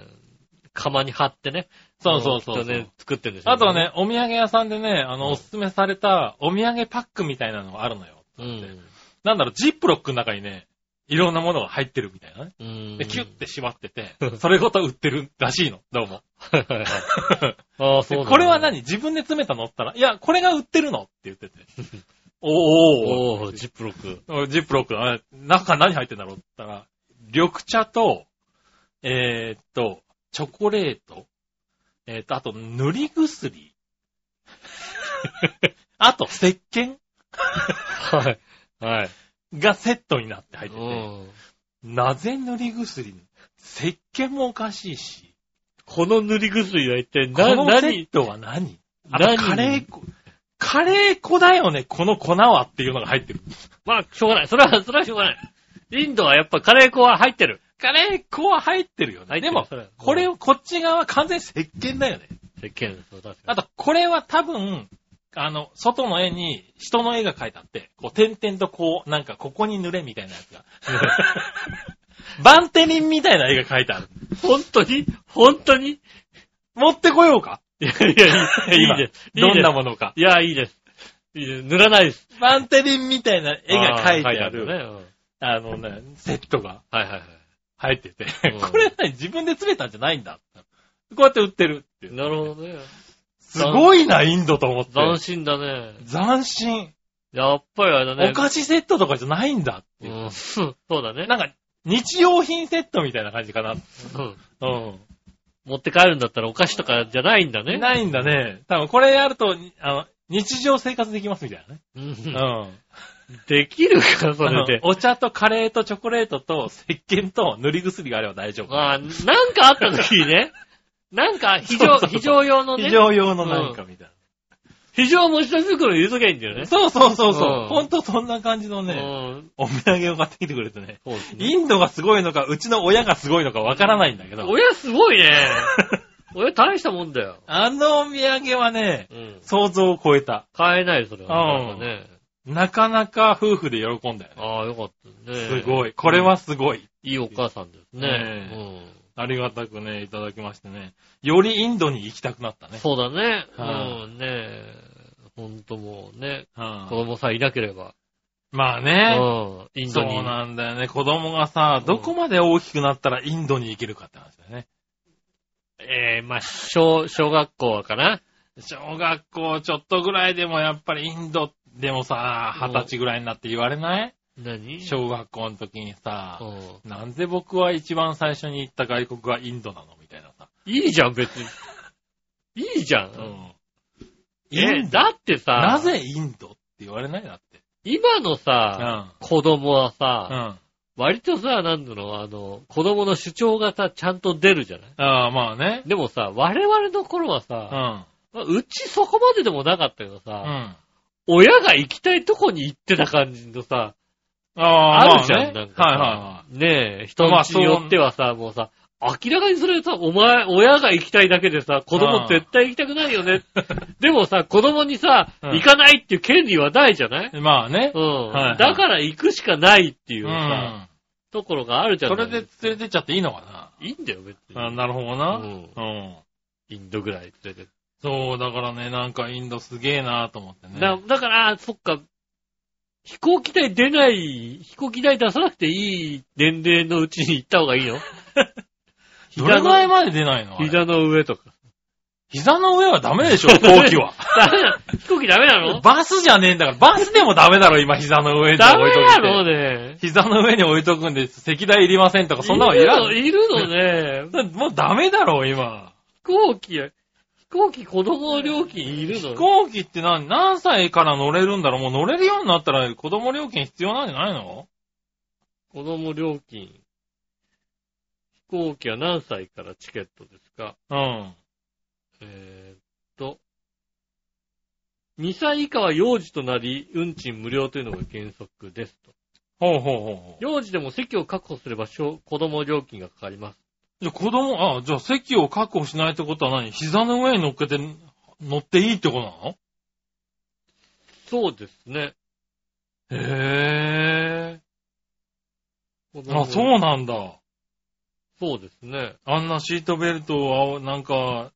B: 釜に貼ってね。
C: そうそうそう
B: 作ってるんでしょう
C: あとはね、、お土産屋さんでね、あの、おすすめされたお土産パックみたいなのがあるのよ。
B: うん。
C: なんだろう、ジップロックの中にね、いろんなものが入ってるみたいなね。
B: うん。
C: で、キュッて縛ってて、それごと売ってるらしいの、どうも。
B: ああ、そう
C: これは何？自分で詰めたの？ったら、いや、これが売ってるのって言ってて。おーおー
B: ジップロック。
C: おジップロック、あ中何入ってんだろうって言ったら、緑茶と、えー、っと、チョコレート、えー、っと、あと、塗り薬。あと、石鹸
B: はい。はい。
C: がセットになって入って
B: う
C: て、
B: ん。
C: なぜ塗り薬石鹸もおかしいし、
B: この塗り薬は一体
C: こ
B: な、
C: のセッ
B: 何
C: トは何？
B: 何？
C: カレー粉、カレー粉だよね、この粉はっていうのが入ってる。
B: まあ、しょうがない。それは、それはしょうがない。インドはやっぱカレー粉は入ってる。
C: カレー粉は入ってるよね。でもこれを、こっち側は完全に石鹸だよね。
B: 石鹸ですよ、確かに。
C: あと、これは多分、あの、外の絵に人の絵が描いてあって、こう、点々とこう、なんか、ここに塗れみたいなやつが。バンテリンみたいな絵が描いてある。
B: 本当に？本当に？
C: 持ってこようか？
B: いやいや、いいです。
C: どんな
B: も
C: ものか。
B: いや、いいです。いいです塗らないです。
C: バンテリンみたいな絵が描いてあ
B: ー
C: る、
B: ね。うん
C: あのね、セットが
B: はいはいはい。
C: 入ってて、
B: うん
C: これ何？自分で詰めたんじゃないんだ。こうやって売ってるっていう。
B: なるほどね。
C: すごいな、インドと思って。
B: 斬新だね。
C: 斬新。
B: やっぱりあれだね。
C: お菓子セットとかじゃないんだっていう。
B: うん、そうだね。
C: なんか、日用品セットみたいな感じかな。
B: うん
C: うん。
B: 持って帰るんだったらお菓子とかじゃないんだね。
C: ないんだね。多分これやると、あの、日常生活できますみたいなね。
B: うん
C: うん。
B: できるか、それで。
C: お茶とカレーとチョコレートと石鹸と塗り薬があれば大丈夫。
B: ああ、なんかあった時にね。なんか、非常、非常用のね。
C: 非常用の何かみたい
B: 非常持ち出し袋入れときゃいいんだよ
C: な。
B: ね。
C: そうそうそうそうう。
B: ん
C: ほんとそんな感じの
B: う
C: ね、
B: ん。
C: お土産を買ってきてくれてね。インドがすごいのか、うちの親がすごいのかわからないんだけど。
B: 親すごいね。親大したもんだよ。
C: あのお土産はね、
B: うん。
C: 想像を超えた。
B: 買えない、それは。
C: うん
B: なんかね。
C: なか夫婦で喜んだよね。
B: ああ、よかったね。
C: すごい。これはすごい。
B: いいお母さんですね。
C: ねありがたくね、いただきましてね。よりインドに行きたくなった
B: うん。
C: ね。
B: そうだね。
C: は
B: うん、ねえ。ほんともうね、
C: うん
B: 子供さんいなければ。
C: まあ
B: う
C: ね。
B: ん。インド
C: そう
B: に。
C: なんだよね。子供がさ、どこまで大きくなったらインドに行けるかって話だよね。
B: ええまあ、小、小学校かな。
C: 小学校ちょっとぐらいでもやっぱりインドでもさ、
B: うん
C: 二十歳ぐらいになって言われない？
B: 何？
C: 小学校の時にさ
B: う、ん。
C: なんで僕は一番最初に行った外国がインドなのみたいなさ。
B: いいじゃん、別に。いいじゃん。
C: うん。
B: えだってさ、
C: なぜインドって言われないだって。
B: 今の
C: う
B: さ、
C: ん。
B: 子供は
C: う
B: さ、
C: ん。
B: 割とさ、なんだろう、あの、子供の主張がさ、ちゃんと出るじゃない？
C: ああ、まあね。
B: でもさ、我々の頃は
C: う
B: さ、うちそこまででもなかったけど
C: う
B: さ、
C: ん。
B: 親が行きたいとこに行ってた感じのさ、
C: ああ、
B: あるじゃん、なんかさ。
C: はいはいはい。
B: ねえ、人によってはさ、もうさ、明らかにそれさ、お前、親が行きたいだけでさ、子供絶対行きたくないよね。でもさ、子供にさ、
C: うん
B: 行かないっていう権利はないじゃない？
C: まあね
B: う。ん、
C: はいはい
B: だから行くしかないっていう
C: う
B: さ、
C: ん。
B: ところがあるじゃない？
C: それで連れてっちゃっていいのか
B: いいんだよ、別に。
C: なあなるほどな。
B: う
C: うんん。
B: インドぐらい連れて。
C: そう、だからね、なんかインドすげえなと思ってね。
B: だだから、そっか、飛行機代出ない、飛行機代出さなくていい年齢のうちに行った方がいいの？
C: どれ
B: 膝の、
C: ぐらいまで出ないの？
B: 膝の上とか。
C: 膝の上はダメでしょ、飛行機は。
B: ダメな飛行機ダメなの？
C: バスじゃねえんだから、バスでもダメだろ、今膝の上に
B: ダメ
C: 置いと
B: なの
C: くんで。
B: ね。
C: 膝の上に置いとくんで、席代いりませんとか、そんなのいらん。
B: いるのいるのね。
C: もうダメだろ、今。
B: 飛行機、飛行機子供料金いるの？
C: 飛行機って何、何歳から乗れるんだろう？もう乗れるようになったら子供料金必要なんじゃないの？
B: 子供料金。飛行機は何歳からチケットですか？
C: うん。
B: えーっと、2歳以下は幼児となり、運賃無料というのが原則ですと。
C: ほうほうほうほう。
B: 幼児でも席を確保すれば小子供料金がかかります。
C: じゃあ子供、あ、じゃあ席を確保しないってことは何？膝の上に乗っけて乗っていいってことなの？
B: そうですね。
C: へぇー。あ、そうなんだ。
B: そうですね。
C: あんなシートベルトを、なんか、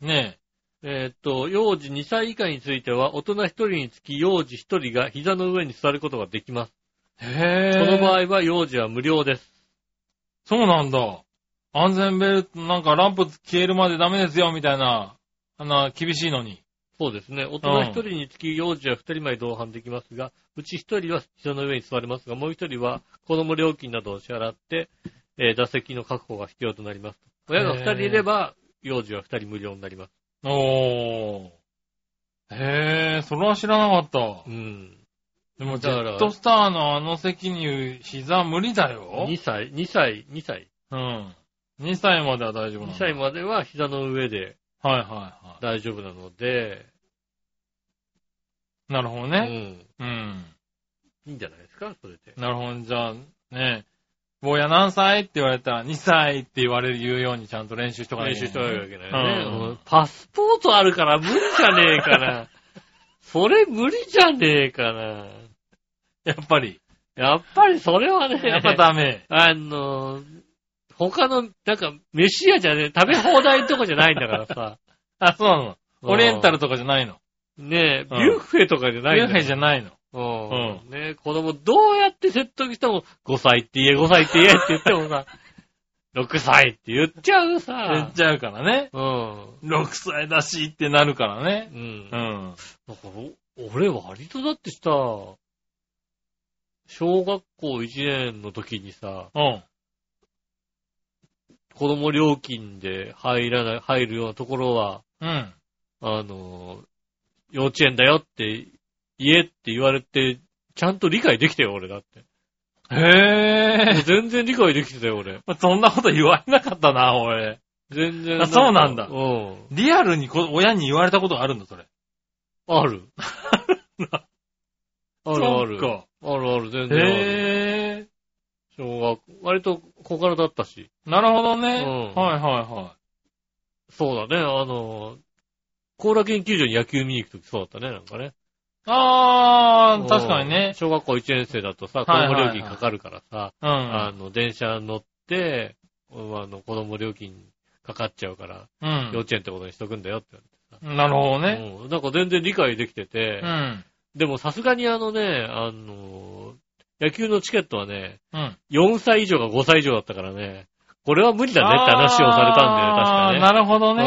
C: ね
B: えーっと、幼児2歳以下については、大人1人につき幼児1人が膝の上に座ることができます。
C: え。へぇー。
B: その場合は幼児は無料です。
C: そうなんだ。安全ベルト、なんかランプ消えるまでダメですよ、みたいな、あんな、厳しいのに。
B: そうですね。大人1人につき幼児は2人まで同伴できますが、うち1人は膝の上に座れますが、もう1人は子供料金などを支払って、えー座席の確保が必要となります。親が2人いれば、幼児は2人無料になります。
C: おー。へぇー、それは知らなかった。
B: うん。
C: でも、ジェットスターのあの席に膝無理だよ。
B: 2歳、2歳、2歳。
C: うん。2歳までは大丈夫な
B: 2
C: んだ。
B: 歳までは膝の上で
C: はいはいは
B: 大丈夫なので、
C: い。なるほど
B: う
C: ね。
B: ん。
C: うん。
B: いいんじゃないですか、それで。
C: なるほど。じゃあ、ね、坊や何歳？って言われたら2歳って言われる言うようにちゃんと練習しとかない
B: 練習しとかなきゃいけないね。
C: うん
B: うんパスポートあるから無理じゃねえかな。それ無理じゃねえかな。
C: やっぱり。
B: やっぱりそれはね、
C: やっぱダメ。
B: あの、他の、なんか、飯屋じゃねえ、食べ放題とかじゃないんだからさ。
C: あ、そうなの。オリエンタルとかじゃないの。
B: ねえ、
C: うん
B: ビュッフェとかじゃない
C: ビュッフェじゃないの。
B: うん。ね子供どうやって説得しても、5歳って言え、5歳って言えって言ってもさ、6歳って言っちゃう
C: 言
B: さ
C: っ。ちゃうからね。
B: うん。
C: 6歳だしってなるからね。
B: うん。だ
C: うん。
B: から、俺割とだってさ、小学校1年の時にさ、
C: うん。
B: 子供料金で入らない、入るようなところは、
C: うん。
B: あの、幼稚園だよって言えって言われて、ちゃんと理解できたよ、俺だって。
C: へえ。
B: 全然理解できてたよ、俺。
C: そんなこと言われなかったな、俺。
B: 全然。
C: あそうなんだ
B: うん。
C: リアルにこ親に言われたことがあるんだ、それ。
B: ある。あるある。あるある、全然ある。
C: へえ。
B: 小学、割と小柄だったし。
C: なるほどね。
B: うん
C: はいはいは
B: そうだね、あの、コーラ研究所に野球見に行くときそうだったね、なんかね。
C: い。あー、確かに
B: うん
C: ね。
B: 小学校1年生だとさ、子供料金かかるからさ、
C: う
B: あ
C: ん。
B: の、電車乗って、あの、子供料金かかっちゃうから、幼
C: う
B: 稚園ってことにしとくんだよって
C: ん。なるほど。ね。
B: うん。なんか全然理解できてて、
C: うん。
B: でもさすがにあのね、あの、野球のチケットはね、
C: うん。
B: 4歳以上が5歳以上だったからね、これは無理だねって話をされたんだよね、確かね。
C: なるほどね。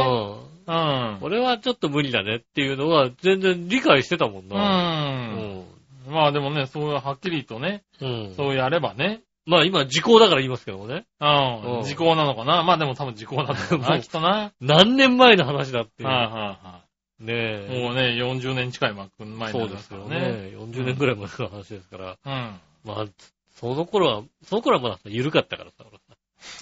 B: うん。
C: うん。
B: これはちょっと無理だねっていうのは全然理解してたもん
C: う。
B: な。うん
C: まあでもね、そういうはっきりとね、
B: ん。うん。
C: そうやればね。
B: まあ今時効だから言いますけどもね。
C: う
B: うん
C: ん。時効なのかな？まあでも多分時効だった
B: もう
C: な、きっとな。
B: 何年前の話だっていう。
C: はいはいは
B: ね
C: い。
B: え。
C: もうね、40年近い前にな
B: そうで
C: りますすから
B: よね。
C: ね。
B: 40年ぐらい前の話ですから。
C: うん。
B: まあ、その頃は、その頃はまださ緩かったからさ。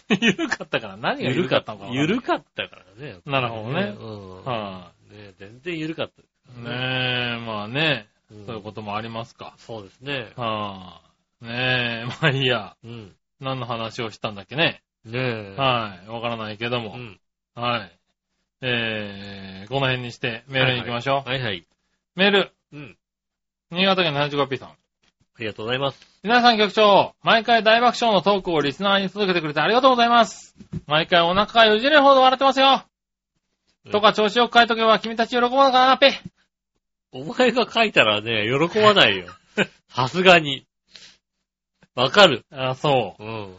C: ゆる かったから何がゆるかったのかな
B: 緩かったからね。
C: なるほどね
B: うん。
C: は
B: ね全然緩かった。ね。
C: ねえ、まあね、
B: うん
C: そういうこともありますか。
B: そうですね。
C: はあ。ねえ、まあいいや。
B: うん。
C: 何の話をしたんだっけね。
B: ねえ。
C: はい。わからないけども。
B: うん。
C: はい。えー、この辺にしてメールに行きましょう。
B: はいはい。
C: メール。
B: うん。
C: 新潟県 75P さん。
B: ありがとうございます。
C: 皆さん局長、毎回大爆笑のトークをリスナーに届けてくれてありがとうございます。毎回お腹がよじれるほど笑ってますよ。とか調子よく書いとけば君たち喜ぶのかな、ペ。
B: お前が書いたらね、喜ばないよ。さすがに。わかる。
C: あ、そ
B: うん。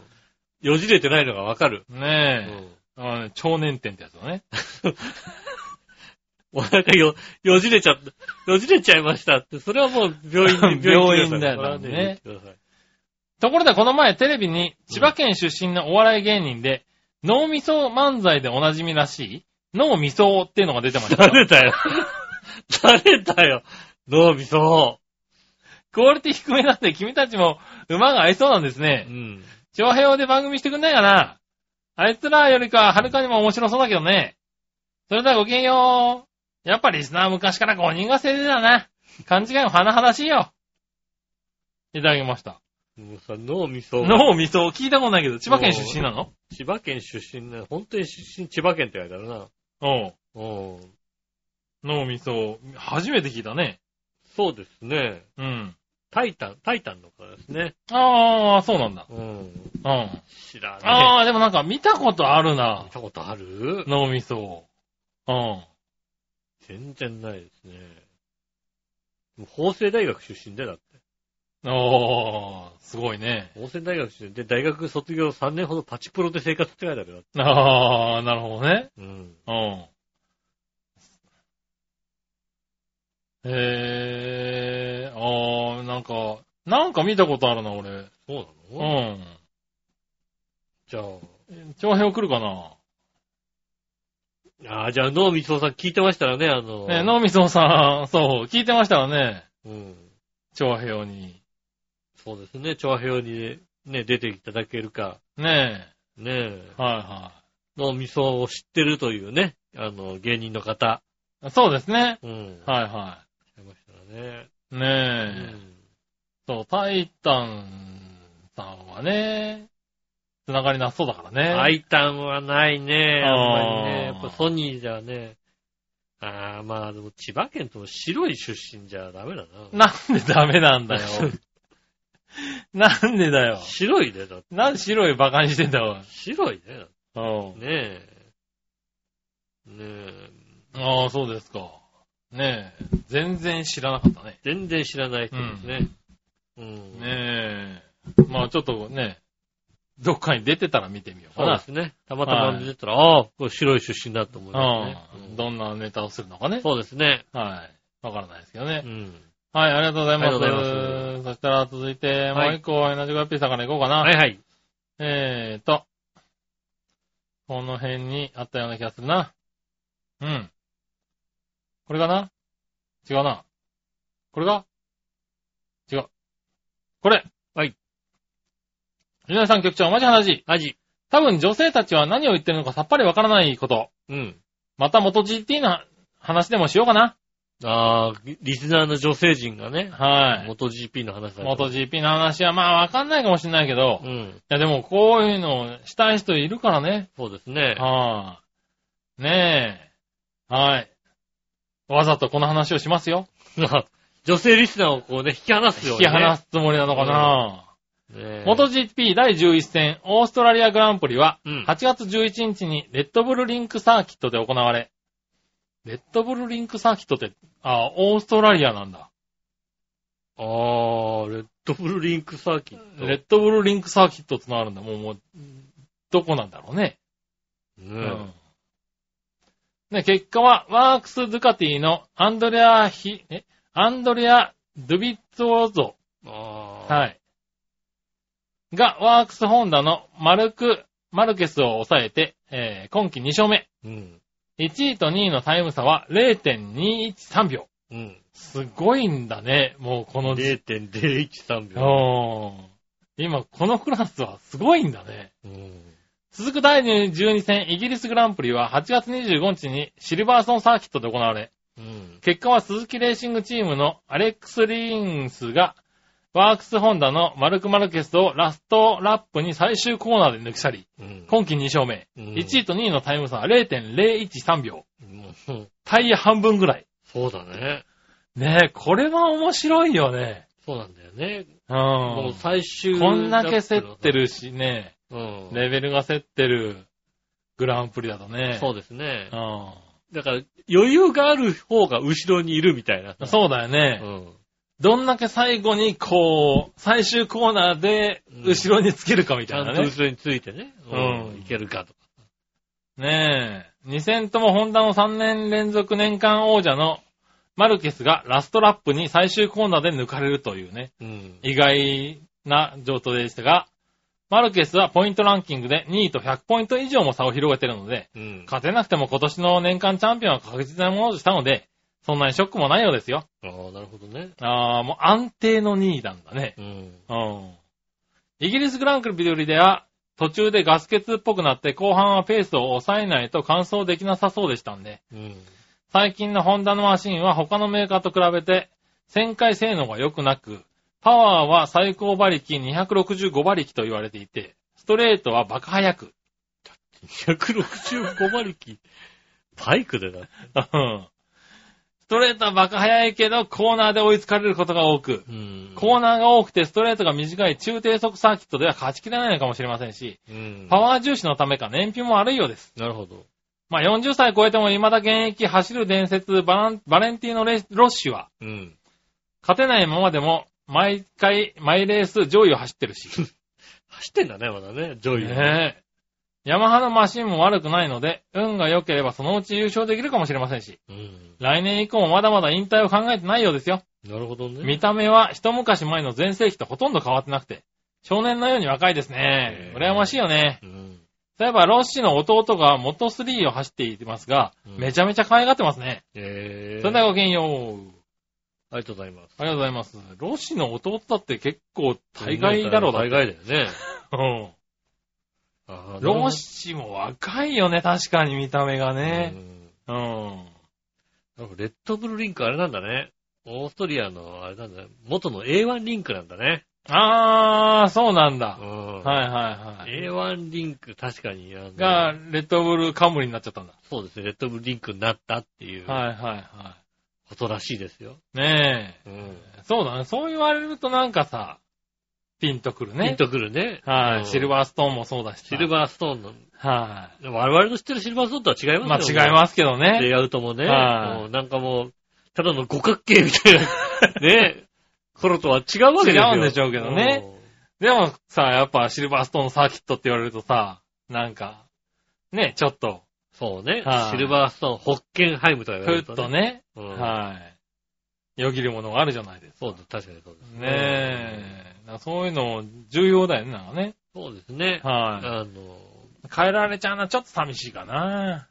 B: よじれてないのがわかる。
C: う。
B: う
C: ねえ。
B: ん。
C: あのね超年点ってやつだね。
B: お腹よ、よじれちゃった、よじれちゃいましたって、それはもう病院に、
C: 病院 だよねところでこの前テレビに千葉県出身のお笑い芸人で、脳みそ漫才でおなじみらしい、脳みそっていうのが出てましたよ。
B: 誰だよ。誰だよ。脳みそ。
C: クオリティ低めなんで君たちも馬が合いそうなんです
B: う
C: ね。
B: ん。
C: 長平で番組してくんないかなあいつらよりかはるかにも面白そうだけどね。それではごきげんよう。やっぱリスナー昔から5人が制でだな。勘違いも甚だしいよ。いただきました。
B: もうさ、脳みそ。
C: 脳みそ聞いたことないけど、千葉県出身なの？
B: 千葉県出身ね。本当に出身千葉県って書いてあるな。
C: おう。
B: うん。
C: 脳みそ、初めて聞いたね。
B: そうですね。
C: うん。
B: タイタン、タイタンのからですね。
C: ああ、そうなんだ。
B: うん。
C: うん。
B: 知らね
C: ああ、でもなんか見たことあるな
B: 見。たことある？
C: 脳みそ。うん。
B: 全然ないですね。もう法政大学出身でだって。
C: おー、すごいね。
B: 法政大学出身で、大学卒業3年ほどパチプロで生活って書いてあるよ。
C: ああ、なるほどね。
B: うん。
C: うん。へえ、ああ、なんか、なんか見たことあるな、俺。
B: そう
C: う
B: なの？
C: ん。
B: じゃ
C: 長編来るかな
B: あ。ああ、じゃあ脳みそさん聞いてましたらね、あの。
C: ね、脳みそさん、そう、聞いてましたらね、
B: うん。
C: 長編に。
B: そうですね。調和表にね、出ていただけるか。
C: ね
B: ねえ
C: え、。はいは
B: 脳みそを知ってるというね。あの、芸人の方。
C: そうですね。
B: うん。
C: はいは
B: いましたね。
C: い。
B: う
C: ねえ。
B: ん。
C: そう、タイタンさんはね、つながりなさそうだからね。
B: アイタンはないね。あんまりね。やっぱソニーじゃね。ああ、まあでも千葉県と白い出身じゃダメだな。
C: なんでダメなんだよ。なんでだよ。
B: 白いね、だって。
C: なんで白いバカにしてんだよ。
B: 白いね。
C: うん。
B: ねえ。ねえ。
C: ああ、そうですか。ねえ。全然知らなかったね。
B: 全然知らない人ですね。うん。
C: ねえ。まあちょっとね、どっかに出てたら見てみようかな。
B: そうですね。たまたま見てたら、ああ、これ白い出身だと思いますね。
C: うん。どんなネタをするのかね。
B: そうですね。
C: はい。わからないですけどね
B: う。ん。
C: はい、ありがとうございます。
B: ありがとうございま
C: そしたら続いて、も
B: はい
C: う一個、エナジーガッピーさんから行こうかな。
B: はいはい。
C: えーと、この辺にあったような気がするな。うん。これかな？違うな。これが違う。これ
B: はい。
C: 皆さん局長、お待ち話。
B: アジ。
C: 多分女性たちは何を言ってるのかさっぱりわからないこと。
B: うん。
C: また元 GT の話でもしようかな。
B: ああ、リスナーの女性陣がね、
C: はい。
B: 元 GP の話だ
C: 元 GP の話はまあわかんないかもしれないけど、い
B: うん。
C: やでもこういうのをしたい人いるからね。
B: そうですね。
C: はい、ねえ。はい。わざとこの話をしますよ。
B: 女性リスナーをこうね、引き離すように、ね。
C: 引き離すつもりなのかな、
B: ねえ。
C: 元 GP 第11戦オーストラリアグランプリは
B: うん
C: 8月11日にレッドブルリンクサーキットで行われ、レッドブルリンクサーキットって、あ、オーストラリアなんだ。
B: あー、レッドブルリンクサーキット。
C: レッドブルリンクサーキットってのあるんだ。もう、もう、どこなんだろうね。
B: う。
C: うんね、結果は、ワークス・ドゥカティのアンドレア・ヒ、え、アンドレア・ドゥビッツォーゾ、
B: あー。
C: はい。が、ワークス・ホンダのマルク、マルケスを抑えて、えー今季2勝目。
B: うん。
C: 1位と2位のタイム差は0.213秒。
B: うん。
C: すごいんだね、もうこの時
B: 0.013秒。
C: うん今、このクラスはすごいんだね。
B: うん。
C: 続く第12戦イギリスグランプリは8月25日にシルバーソンサーキットで行われ、
B: うん。
C: 結果は鈴木レーシングチームのアレックス・リーンスが、ワークスホンダのマルク・マルケスをラストラップに最終コーナーで抜き去り、
B: うん。
C: 今季2勝目。
B: うん
C: 1位と2位のタイム差は0.013秒。
B: うん
C: タイヤ半分ぐらい。
B: そうだね。
C: ねえ、これは面白いよね。
B: そうなんだよね。
C: う。
B: もうん最終
C: こんだけ競って。るしね、
B: うん。
C: レベルが競ってるグランプリだとね。
B: そうですね
C: う。ん。
B: だから、余裕がある方が後ろにいるみたいなさ。
C: そうだよ
B: う
C: ね。
B: ん。
C: どんだけ最後にこう、最終コーナーで後ろにつけるかみ
B: ちゃん
C: たいなね。
B: と後ろについてね。
C: うん
B: いけるかとか。
C: ねえ。2戦ともホンダの3年連続年間王者のマルケスがラストラップに最終コーナーで抜かれるというね、
B: うん。
C: 意外な状態でしたが、マルケスはポイントランキングで2位と100ポイント以上も差を広げてるので、
B: うん。
C: 勝てなくても今年の年間チャンピオンは確実なものとしたので、そんなにショックもないようですよ。
B: ああ、なるほどね。
C: ああ、もう安定の2位なんだね。
B: うん。
C: うん。イギリスグランプリでは、途中でガス欠っぽくなって後半はペースを抑えないと完走できなさそうでしたんで、
B: うん。
C: 最近のホンダのマシンは他のメーカーと比べて旋回性能が良くなく、パワーは最高馬力265馬力と言われていて、ストレートはバカ速く。
B: 165馬力？バイクでだ。
C: うんストレートはバカ速いけど、コーナーで追いつかれることが多く、
B: うん。
C: コーナーが多くてストレートが短い中低速サーキットでは勝ちきれないのかもしれませんし、
B: うん。
C: パワー重視のためか燃費も悪いようです。
B: なるほど。
C: まあ、40歳超えても未だ現役走る伝説バランバレンティーノレロッシュは、
B: うん。
C: 勝てないままでも、毎回、毎レース上位を走ってるし。
B: 走ってんだね、まだね、ジョイ。
C: ねえ。ヤマハのマシンも悪くないので、運が良ければそのうち優勝できるかもしれませんし、
B: うん。
C: 来年以降もまだまだ引退を考えてないようですよ。
B: なるほどね。
C: 見た目は一昔前の全盛期とほとんど変わってなくて、少年のように若いですね羨ましいよね。
B: うん。
C: そういえば、ロッシーの弟が元3を走っていますが、
B: うん
C: めちゃめちゃ可愛がってますね。
B: えー。
C: それではごきげんよう。
B: ありがとうございます。
C: ありがとうございます。ロッシーの弟だって結構大概だろうだ。
B: 大概だよね。
C: うん。ロッシーも若いよね、確かに見た目がね。
B: うん
C: うん。
B: なんかレッドブルリンクあれなんだね。オーストリアの、あれなんだね。元の A1 リンクなんだね。
C: あー、そうなんだ
B: う。ん。
C: はいはいはい。
B: A1 リンク、確かに、
C: が、レッドブルカムリになっちゃったんだ。
B: そうですね、レッドブルリンクになったっていう
C: はいはいは
B: ことらしいですよ。
C: い。ね
B: うん。
C: え。そうだね。そう言われるとなんかさ、ピンとくるね。
B: ピンとくるね。
C: はい。
B: うん
C: シルバーストーンもそうだしさ。
B: シルバーストーンの、
C: は
B: 我々の知ってるシルバーストーンとは違い
C: い。まあ
B: ますよ
C: 違いますけどね。
B: レイアウトもね。
C: はい
B: なんかもう、ただの五角形みたいな、ね、頃とは違うわけですよ。
C: 違うんでしょうけどねでもさ、やっぱシルバーストーンサーキットって言われるとさ、なんか、ね、ちょっと、
B: うん。そうね
C: はい。
B: シルバーストーン、ホッケンハイムとか言わ
C: ふっ
B: れると
C: とね、
B: うん
C: はい。よぎるものがあるじゃないですか。
B: そうです、確かにそうです。
C: ねえ。そういうの重要だよね、なんかね。
B: そうですね。
C: は
B: あの、
C: い。変えられちゃうのはちょっと寂しいかな。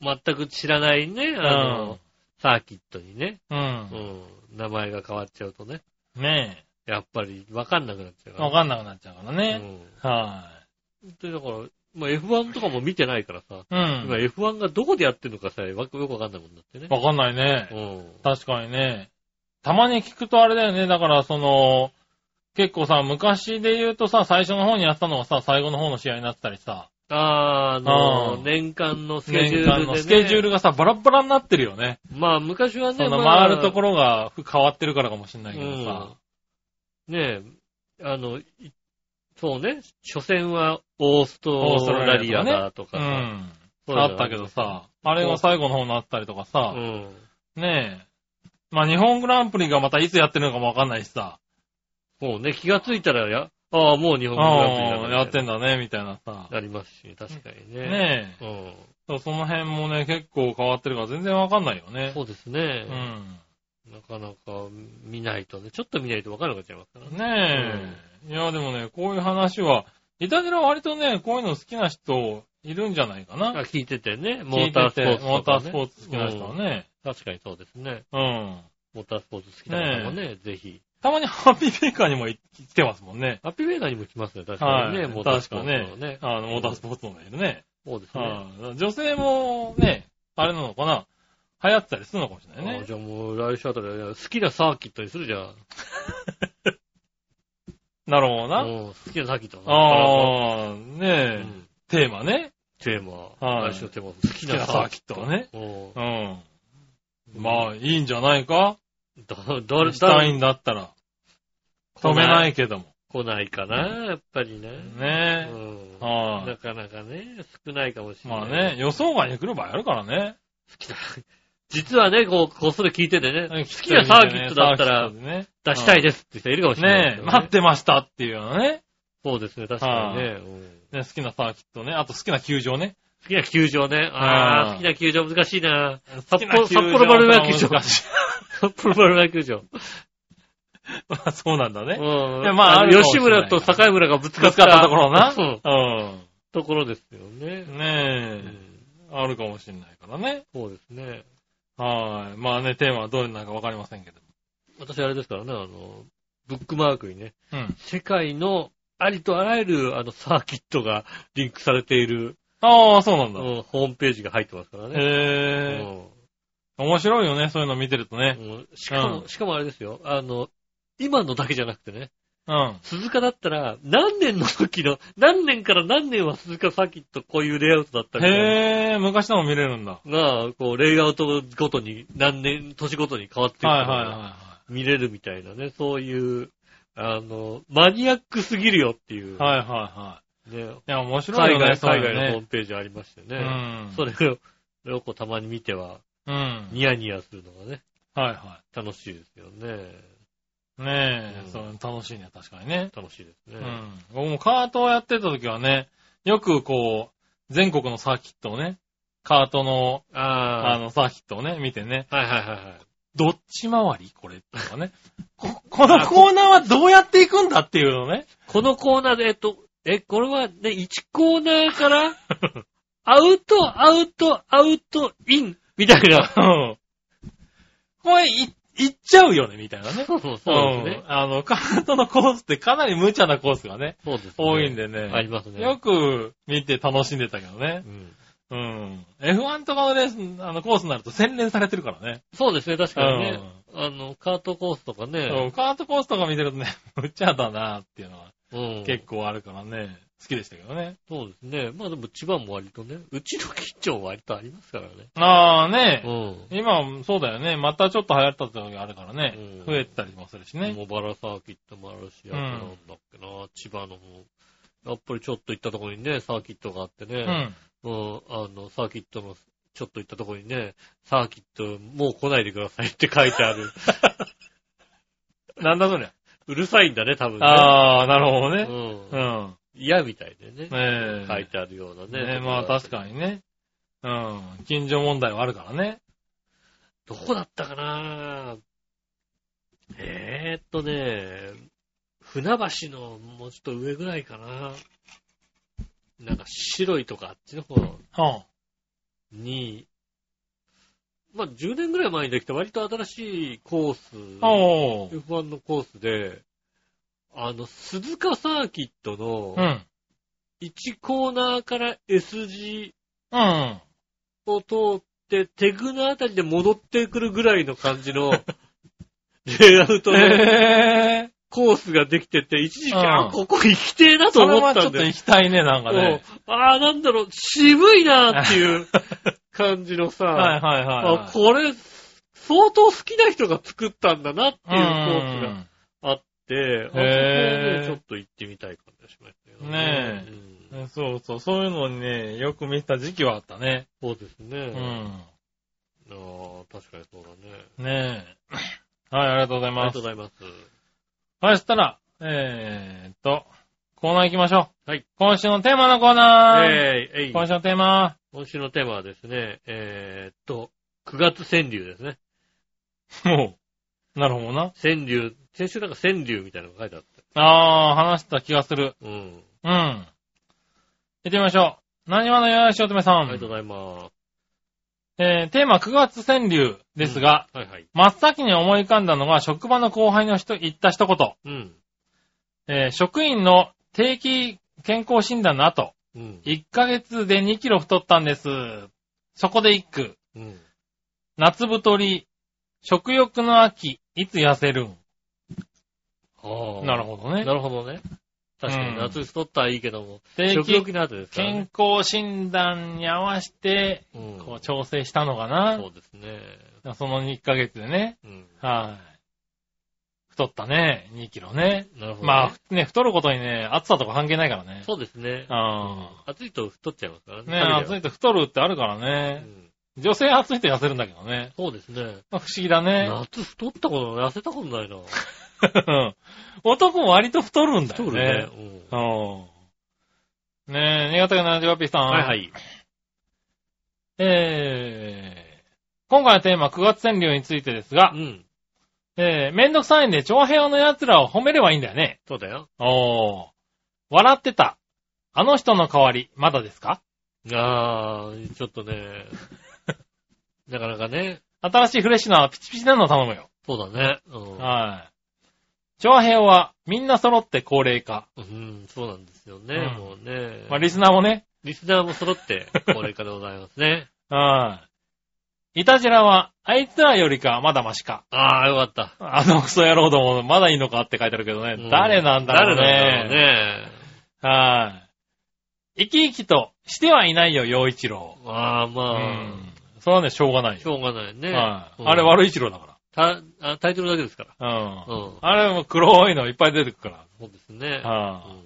B: 全く知らないね、あの、サーキットにね、
C: う。
B: うんん、名前が変わっちゃうとね、
C: ね
B: やっぱりわかんなくなっちゃう
C: え。
B: から。
C: わかんなくなっちゃうからね。
B: うん
C: は
B: で、だから、まあ、F1 とかも見てないからさ、
C: い。う
B: 今
C: ん。
B: F1 がどこでやってるのかさ、わよくわかんないもんだってね。
C: わかんないね。
B: うん。
C: 確かにね。たまに聞くとあれだよね。だから、その、結構さ、昔で言うとさ、最初の方にやってたのがさ、最後の方の試合になってたりさ、
B: あーあの、
C: うん
B: 年間のスケジュールで、ね。
C: 年間のスケジュールがさ、バラッバラになってるよね。
B: まあ、昔はね、
C: その
B: まあ
C: 回るところが変わってるからかもしれないけどさ。
B: ねえ、あの、いそうね、初戦はオーストラリアだとかさ、
C: うん。あったけどさ、あれが最後の方になったりとかさ
B: う、ん。
C: ねえ。まあ日本グランプリがまたいつやってるのかもわかんないしさ、
B: もうね、気がついたらや、ああ、もう日本
C: あ
B: グラ
C: やってんだね、みたいなさ。
B: なりますし、確かにね。
C: ねえ。
B: うん。
C: その辺もね、結構変わってるから全然わかんないよね。
B: そうですね
C: う。ん。
B: なかなか見ないとね、ちょっと見ないとわからなくなっちゃいますからね。
C: ねえ。いや、でもね、こういう話は、イタジラは割とね、こういうの好きな人いるんじゃないかな。
B: あ聞いててね、モータースポーツ。
C: モータースポーツ好きな人はね。
B: うん確かにそうですね。
C: うん。
B: モータースポーツ好きな方もね、ぜひ。
C: たまにハッピーメーカーにも来てますもんね。
B: ハッピーメーカーにも来ますね、確か
C: はい。
B: にね、モータースポーツの
C: 確かね
B: ね。。
C: あの、モータースポーツのがいるね。
B: そうですね。
C: はい。女性もね、あれなのかな流行ってたりするのかもしれないね。
B: あじゃあもう来週あたりは好きなサーキットにするじゃん。
C: なるほどな。
B: うん好きなサーキット
C: ああ、
B: う
C: ねえ、
B: ん
C: テーマね。
B: テーマ。
C: はい
B: 来週のテーマ。好き
C: なサーキットね。
B: うん
C: うん。まあ、いいんじゃないか
B: だ、誰、
C: したい
B: 誰、
C: んだったら。止めないけども。
B: 来ないかな、やっぱりね。う
C: ね
B: ん。
C: は
B: なかなかね、少ないかもし
C: い。
B: れない。
C: まあね、。予想外に来る場合あるからね。
B: 好きだ。実はね、こう、こっそり聞いててね、好きなサーキットだったら出したい
C: で
B: ですって人いるかもしれない
C: ねえ、待ってましたっていうようなね。
B: そうですね、確かにね。うん
C: ね、好きなサーキットね。あと好きな球場ね。
B: 好きな球場ね。あ
C: はい
B: あ、好きな球場難しいな。
C: 好
B: 札幌、札幌丸山球場。札幌丸山球場。
C: まあそうなんだね。
B: うん
C: いやまああるかもし
B: 吉
C: れない
B: 村と境村がぶつかっ
C: つかったところな。
B: うん
C: う
B: ところですよね。
C: ん。
B: う
C: ね
B: ん
C: え、あるかもしれないからね。
B: そうですね。
C: はい。まあね、テーマはどれなのかわかりませんけど。
B: 私あれですからね、あの、ブックマークにね、
C: うん。
B: 世界のありとあらゆるあのサーキットがリンクされている、
C: ああ、そうなんだ。
B: うんホームページが入ってますからね。
C: へえ。面白いよね、そういうの見てるとね。
B: しかも、
C: うん
B: しかもあれですよ、あの、今のだけじゃなくてね、
C: うん。
B: 鈴鹿だったら、何年の時の、何年から何年は鈴鹿サーキットこういうレイアウトだったみたいな。
C: へえ、昔のも見れるんだ。
B: が、こう、レイアウトごとに、何年、年ごとに変わっていく
C: はいはいは
B: 見れるみたいなね、そういう、あの、マニアックすぎるよっていう、
C: い。はいはいは
B: ね、
C: い。いや、面白いよね、
B: 海外、
C: そういう
B: 海外のホー
C: ね。
B: ムページありまして
C: う
B: ね。
C: ん。
B: それを、それをこうたまに見ては、
C: うん。
B: ニヤニヤするのがね、
C: はいは
B: 楽しいですよね。
C: い。ねえ
B: う、ん
C: そう、楽しいね、確かにね。
B: 楽しいですね。
C: うん。僕もカートをやってた時はね、よくこう、全国のサーキットをね、カートの、あ
B: あ
C: の、サーキットをね、見てね、
B: あ、はいはいはいはい。
C: どっち回りこれとかね。こ、このコーナーはどうやっていくんだっていうのね。
B: このコーナーで、えっと、え、これはね、1コーナーから、アウト、アウト、アウト、イン、みたいな。
C: うん。これ、い、行っちゃうよね、みたいなね。
B: そうそうですね。
C: うんあの、カートのコースってかなり無茶なコースがね、
B: そうですね。
C: 多いんでね。
B: ありますね。
C: よく見て楽しんでたけどね
B: う。ん。
C: うん。F1 とかのレース、あの、コースになると洗練されてるからね。
B: そうですね、確かにね。あの、カートコースとか
C: うん
B: ね。
C: カートコースとか見てるとね、無茶だなっていうのは
B: うん。
C: 結構あるからね、好きでしたけどね。
B: そうですね。まあでも千葉も割とね、うちのキッチンは割とありますからね。
C: ああね
B: う、ん。
C: 今、そうだよね。またちょっと流行った時があるからね
B: うん。
C: 増えてたりもするしね。
B: 茂原サーキットもあるし、あと
C: うん
B: なんだっけな、千葉の方。やっぱりちょっと行ったところにね、サーキットがあって
C: う
B: ね。
C: ん。
B: うん。あの、サーキットの、ちょっと行ったところにね、サーキットもう来ないでくださいって書いてある。
C: なんだそりゃ。
B: うるさいんだね、多分ね。
C: ああ、なるほどね。
B: うん
C: う。ん。
B: 嫌みたいでね。
C: ねえ。
B: 書いてあるようなね。
C: ねまあ確かにね。うん。近所問題はあるからね。
B: どこだったかな？えーっとね、船橋のもうちょっと上ぐらいかな。なんか白いとかあっちの方
C: は
B: に、まあ10年ぐらい前にできた割と新しいコース、
C: あ。おー。
B: F1 のコースで、あの、鈴鹿サーキットの
C: うん。
B: 1コーナーから S 字
C: うん。
B: を通って、テグのあたりで戻ってくるぐらいの感じの、レイアウトの
C: へぇ
B: コースができてて、一時期、
C: うん
B: あ、ここ行きてえなと
C: それはちょっと
B: 思ったんだよ。
C: 行きたいね、なんかね。
B: うんああ、なんだろう、渋いなっていう感じのさ、
C: はいはいはいはい。
B: あ、これ、相当好きな人が作ったんだなっていうコースがあって、あそこをね、
C: へー
B: ちょっと行ってみたい感じがしましたよ
C: ねえ
B: うん
C: うんそうそう、そういうのにね、よく見てた時期はあったね。
B: そうですね。
C: う
B: あ
C: ん。
B: あ、確かにそうだね。
C: ねえ。はい、ありがとうございます
B: ありがとう。ございます。
C: はい、そしたら、えーっと、コーナー行きましょう。
B: はい。
C: 今週のテーマのコーナー。
B: えー、えい
C: 今週のテーマ。
B: 今週のテーマはですね、えーっと、9月川柳ですね。
C: もう、なるほどな。
B: 川柳、先週なんか川柳みたいなのが書いてあった。
C: あー、話した気がする。
B: うん。
C: うん。行ってみましょう。何話のよやしおとめさん。
B: ありがとうございます。
C: えー、テーマ9月川柳ですが、
B: はいはい。
C: 真っ先に思い浮かんだのが職場の後輩の人、言った一言。
B: うん。
C: えー職員の定期健康診断の後、
B: うん。
C: 1ヶ月で2キロ太ったんです。そこで一句。
B: うん。
C: 夏太り、食欲の秋、いつ痩せるん。
B: ああ。
C: なるほどね
B: なるほどね。確かに
C: うん
B: 夏太ったらいいけども、
C: 定
B: 食欲
C: 期
B: の後ですから
C: 健
B: ね。
C: 康診断に合わせて、
B: うん
C: こう調整したのかな。
B: そうですね。
C: その1ヶ月でね。
B: うん。
C: はい。太ったね。2キロね。
B: なるほど、ね。
C: まあ、ね、太ることにね、暑さとか関係ないからね。
B: そうですね。
C: あ
B: 暑いと太っちゃいますからね。
C: ね暑いと太るってあるから
B: う
C: ね。
B: ん
C: 女性暑いと痩せるんだけどね。
B: そうですね。
C: まあ不思議だね。
B: 夏太ったこと痩せたことないな。
C: うん男も割と太るんだよ
B: 太るね
C: ね。。
B: うん
C: うん。ねえ、新潟県の 78P さん。
B: はいはい。
C: えー、今回のテーマ9月川柳についてですが
B: う、ん。
C: えー、めんどくさいんで長平の奴らを褒めればいいんだよね。
B: そうだよ。
C: おー。笑ってた。あの人の代わり、まだですか？
B: あー、ちょっとね、なかなかね、
C: 新しいフレッシュなピチピチなのを頼むよ。
B: そうだね。うん。
C: はい。長平はみんな揃って高齢化。
B: うん、そうなんですよね、
C: うん
B: もうね。
C: まあ、リスナーもね。
B: リスナーも揃って、高齢化でございますね。
C: は い。いたじらは、あいつらよりかまだマシか。
B: あー、よかった。
C: あのクソ野郎ども、まだいいのかって書いてあるけどね。
B: うん
C: 誰なんだろうね。
B: 誰なんだろうね。
C: はい。生き生きとしてはいないよ、陽一郎。
B: あー、
C: う
B: まあ、
C: ん。それはね、しょうがないよ。
B: しょうがないね。
C: はい。
B: うん
C: あれ悪い一郎だか
B: たあタイトルだけですから。
C: ら。
B: う
C: うん。
B: ん。
C: あれも黒いのいっぱい出てくるか
B: そうですね。
C: ら。は
B: うん
C: い。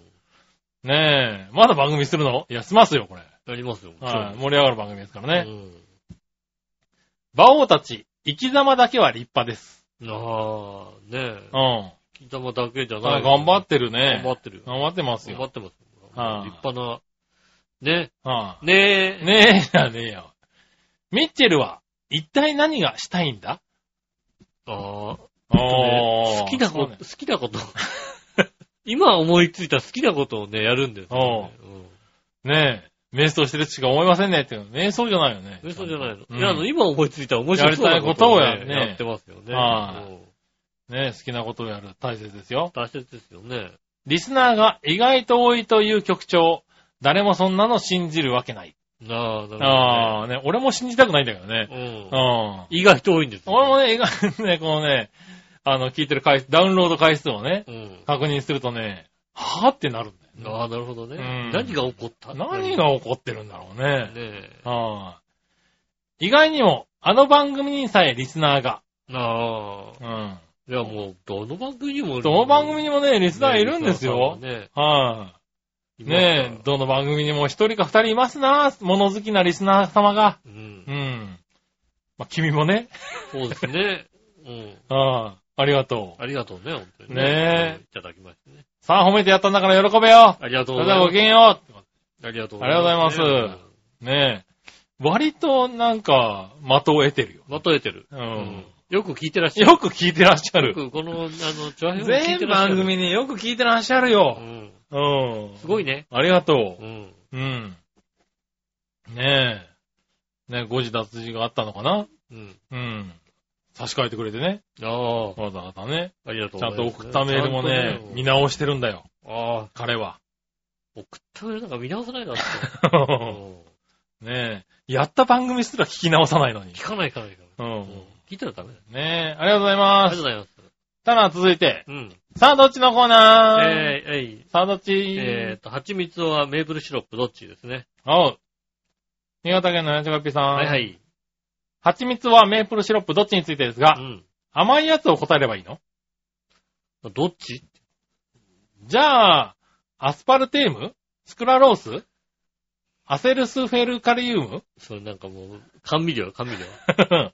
C: ねえ。まだ番組するの？いや、しますよ、これ。
B: やりますよ。
C: はい。盛り上がる番組ですからね。
B: うん。
C: 馬王たち、生き様だけは立派です。
B: ああ、ねえ。
C: うん。
B: 金玉だけじゃない。
C: はい頑張ってるね。
B: 頑張ってるよ。
C: 頑張ってますよ。
B: 頑張ってます。
C: はい
B: 立派な。ね。
C: は
B: ねえ。
C: い。ねえじゃねえよ。ミッチェルは、一体何がしたいんだ？
B: ああ。
C: お
B: 好きなこと、好きなこと。今思いついた好きなことをね、やるんですよね。
C: ねえ。瞑想してるしか思いませんねっていうの。瞑想じゃないよね。
B: うん。嘘じゃないの。
C: うん
B: いや、あの、今思いついた面白そうな
C: やりたいことをやね
B: やってますよね。
C: はい
B: うん
C: ねえ、好きなことをやる。大切ですよ。
B: 大切ですよね。
C: リスナーが意外と多いという局長。誰もそんなの信じるわけない。
B: ああ、なるほど、ね。
C: ああ、ね、俺も信じたくないんだけどね。
B: うん
C: う。ん。
B: 意外と多いんですよ。
C: 俺もね、意外にね、このね、あの、聞いてる回数、ダウンロード回数をね、
B: うん。
C: 確認するとね、はぁってなるんだよね。
B: ああ、なるほどね。
C: うん
B: 何が起こった？
C: 何が起こってるんだろうね。
B: ねえ。
C: ああ意外にも、あの番組にさえリスナーが、
B: ああ。
C: うん。
B: いや、もう、どの番組にも。
C: どの番組にもね、リスナーいるんですよ。
B: ね。
C: はい、ねえ、どの番組にも一人か二人いますな、物好きなリスナー様が。
B: うん
C: う。ん。まあ、君もね。
B: そうですね。うん。
C: ああ、ありがとう。
B: ありがとうね、本当に
C: ねえ
B: いただきましてね。
C: さあ、褒めてやったんだから喜べよ。
B: ありがとう
C: ご
B: ございます。
C: きげんよ
B: ありがとう
C: ありがとうございますう。ねえ。割となんか、的を得てるよ。
B: まとえてる。
C: うん。
B: よく聞いてらっしゃる。
C: よく聞いてらっしゃる。
B: よくこの、あの、チョアヘヨを聞い
C: 全
B: てらっしゃる。
C: 番組によく聞いてらっしゃる
B: う
C: よ。
B: ん。
C: うん。
B: すごいね。
C: ありがと
B: うん。
C: う。うん。ねえ。ね誤字脱字があったのかな？
B: うん。
C: うん。差し替えてくれてね。
B: ああ、
C: わざわざね。
B: ありがとう
C: ちゃんと。送ったメールもね、見
B: な
C: 直してるんだよ。
B: ああ、
C: 彼は。
B: 送ったメールなんか見直さないなって。う ん
C: ねえ。やった番組すら聞き直さないのに。
B: 聞かない聞かない聞か
C: う
B: ない。うん
C: ん。
B: 聞いたらダメだよ。
C: ねえ。ありがとうござい
B: あ
C: ます。
B: りがとうございます。
C: ただ続いて。
B: うん。
C: さあ、どっちのコーナー？
B: えー、えい。
C: さあ、どっち？
B: えーと、蜂蜜はメープルシロップどっちですね。
C: おう。新潟県のやちがっぴさん。
B: はいはい。
C: 蜂蜜はメープルシロップどっちについてですが
B: う、ん。
C: 甘いやつを答えればいいの？
B: どっち？
C: じゃあ、アスパルテーム？スクラロース？アセスルファムカリウム？
B: それなんかもう、甘味料、甘味料。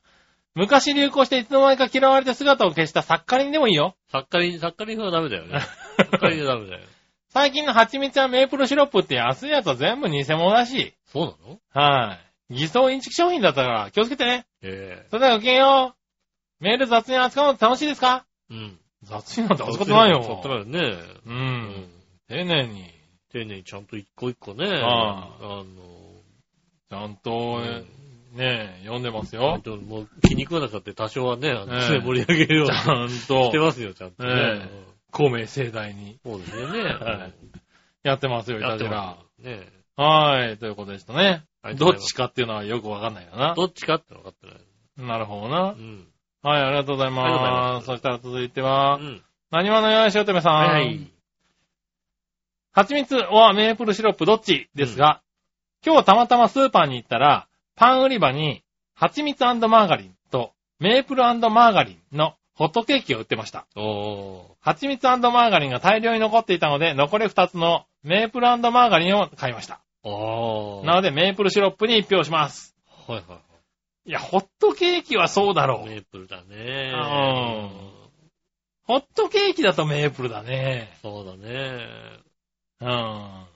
C: 昔流行していつの間にか嫌われて姿を消したサッカリンでもいいよ。
B: サッカリン、サッカリンはダメだよね。サッカリンはダメだよ。
C: 最近の蜂蜜やメープルシロップって安いやつは全部偽物だし。
B: そうなの？
C: はい。偽装インチキ商品だったから気をつけてね。
B: え
C: それではごきげんよう。メール雑に扱うの楽しいですか？
B: えうん。
C: 雑になんて扱ってないよ。
B: 扱ってないよね。
C: う。。
B: うん
C: 丁寧に。
B: 丁寧にちゃんと一個一個ね。
C: あ
B: あの、
C: ちゃんと、
B: うん
C: ねえ、読んでます
B: 本
C: よ。
B: 当にもう気に食わなかった多少はね、あの
C: ええ
B: 盛り上げるよう
C: ち
B: に
C: ゃん
B: して
C: と、
B: ますよ、ちゃんとね。
C: ええ公明正大に
B: うんそうですよね。
C: はいやってますよ、い
B: やって
C: ら
B: ま。すね。
C: はい、ということでしたね。どっ
B: ありがとうございます
C: ちかっていうのはよくわかんないよな。
B: どっちかっての分かってない。
C: なるほどな
B: う。ん。
C: はい、ありがとうござい
B: ありがとうござい
C: ま。
B: ますす
C: そしたら続いて
B: う
C: は、
B: ん。
C: 何話のよしおとめさん。
B: はいはい。
C: 蜂蜜はメープルシロップどっちですが、今日たまたまスーパーに行ったら、パン売り場に、蜂蜜マーガリンとメープルマーガリンのホットケーキを売ってました。
B: おー。
C: 蜂蜜マーガリンが大量に残っていたので、残り2つのメープルマーガリンを買いました。
B: あー。
C: なので、メープルシロップに1票します。
B: はいはいはい
C: や、ホットケーキはそうだろ
B: い。
C: う。
B: メープルだね。
C: うんホットケーキだとメープルだね。
B: そうだね。
C: うん。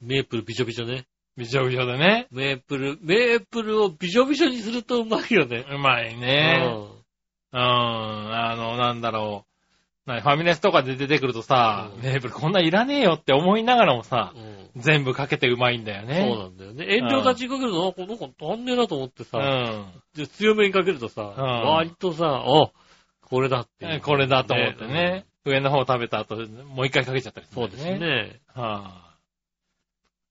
B: メープルびしょびしょね。
C: びしょびしょでね。
B: メープル、メープルをびしょびしょにするとうまいよね。
C: うまいね。うん。あの、なんだろう。なファミレスとかで出てくるとさ、
B: うん
C: メープルこんないらねえよって思いながらもさ
B: う、ん。うん
C: 全部かけてうまいんだよね。
B: そうなんだよね。遠慮がちかけると、あ、この子足んねえなと思ってさ、
C: うん。
B: で強めにかけるとさ、
C: ん
B: 割とさ、あ、これだって。
C: これだと思ってね。上の方食べた後、もう一回かけちゃったりす
B: そうです。ね。
C: はあ、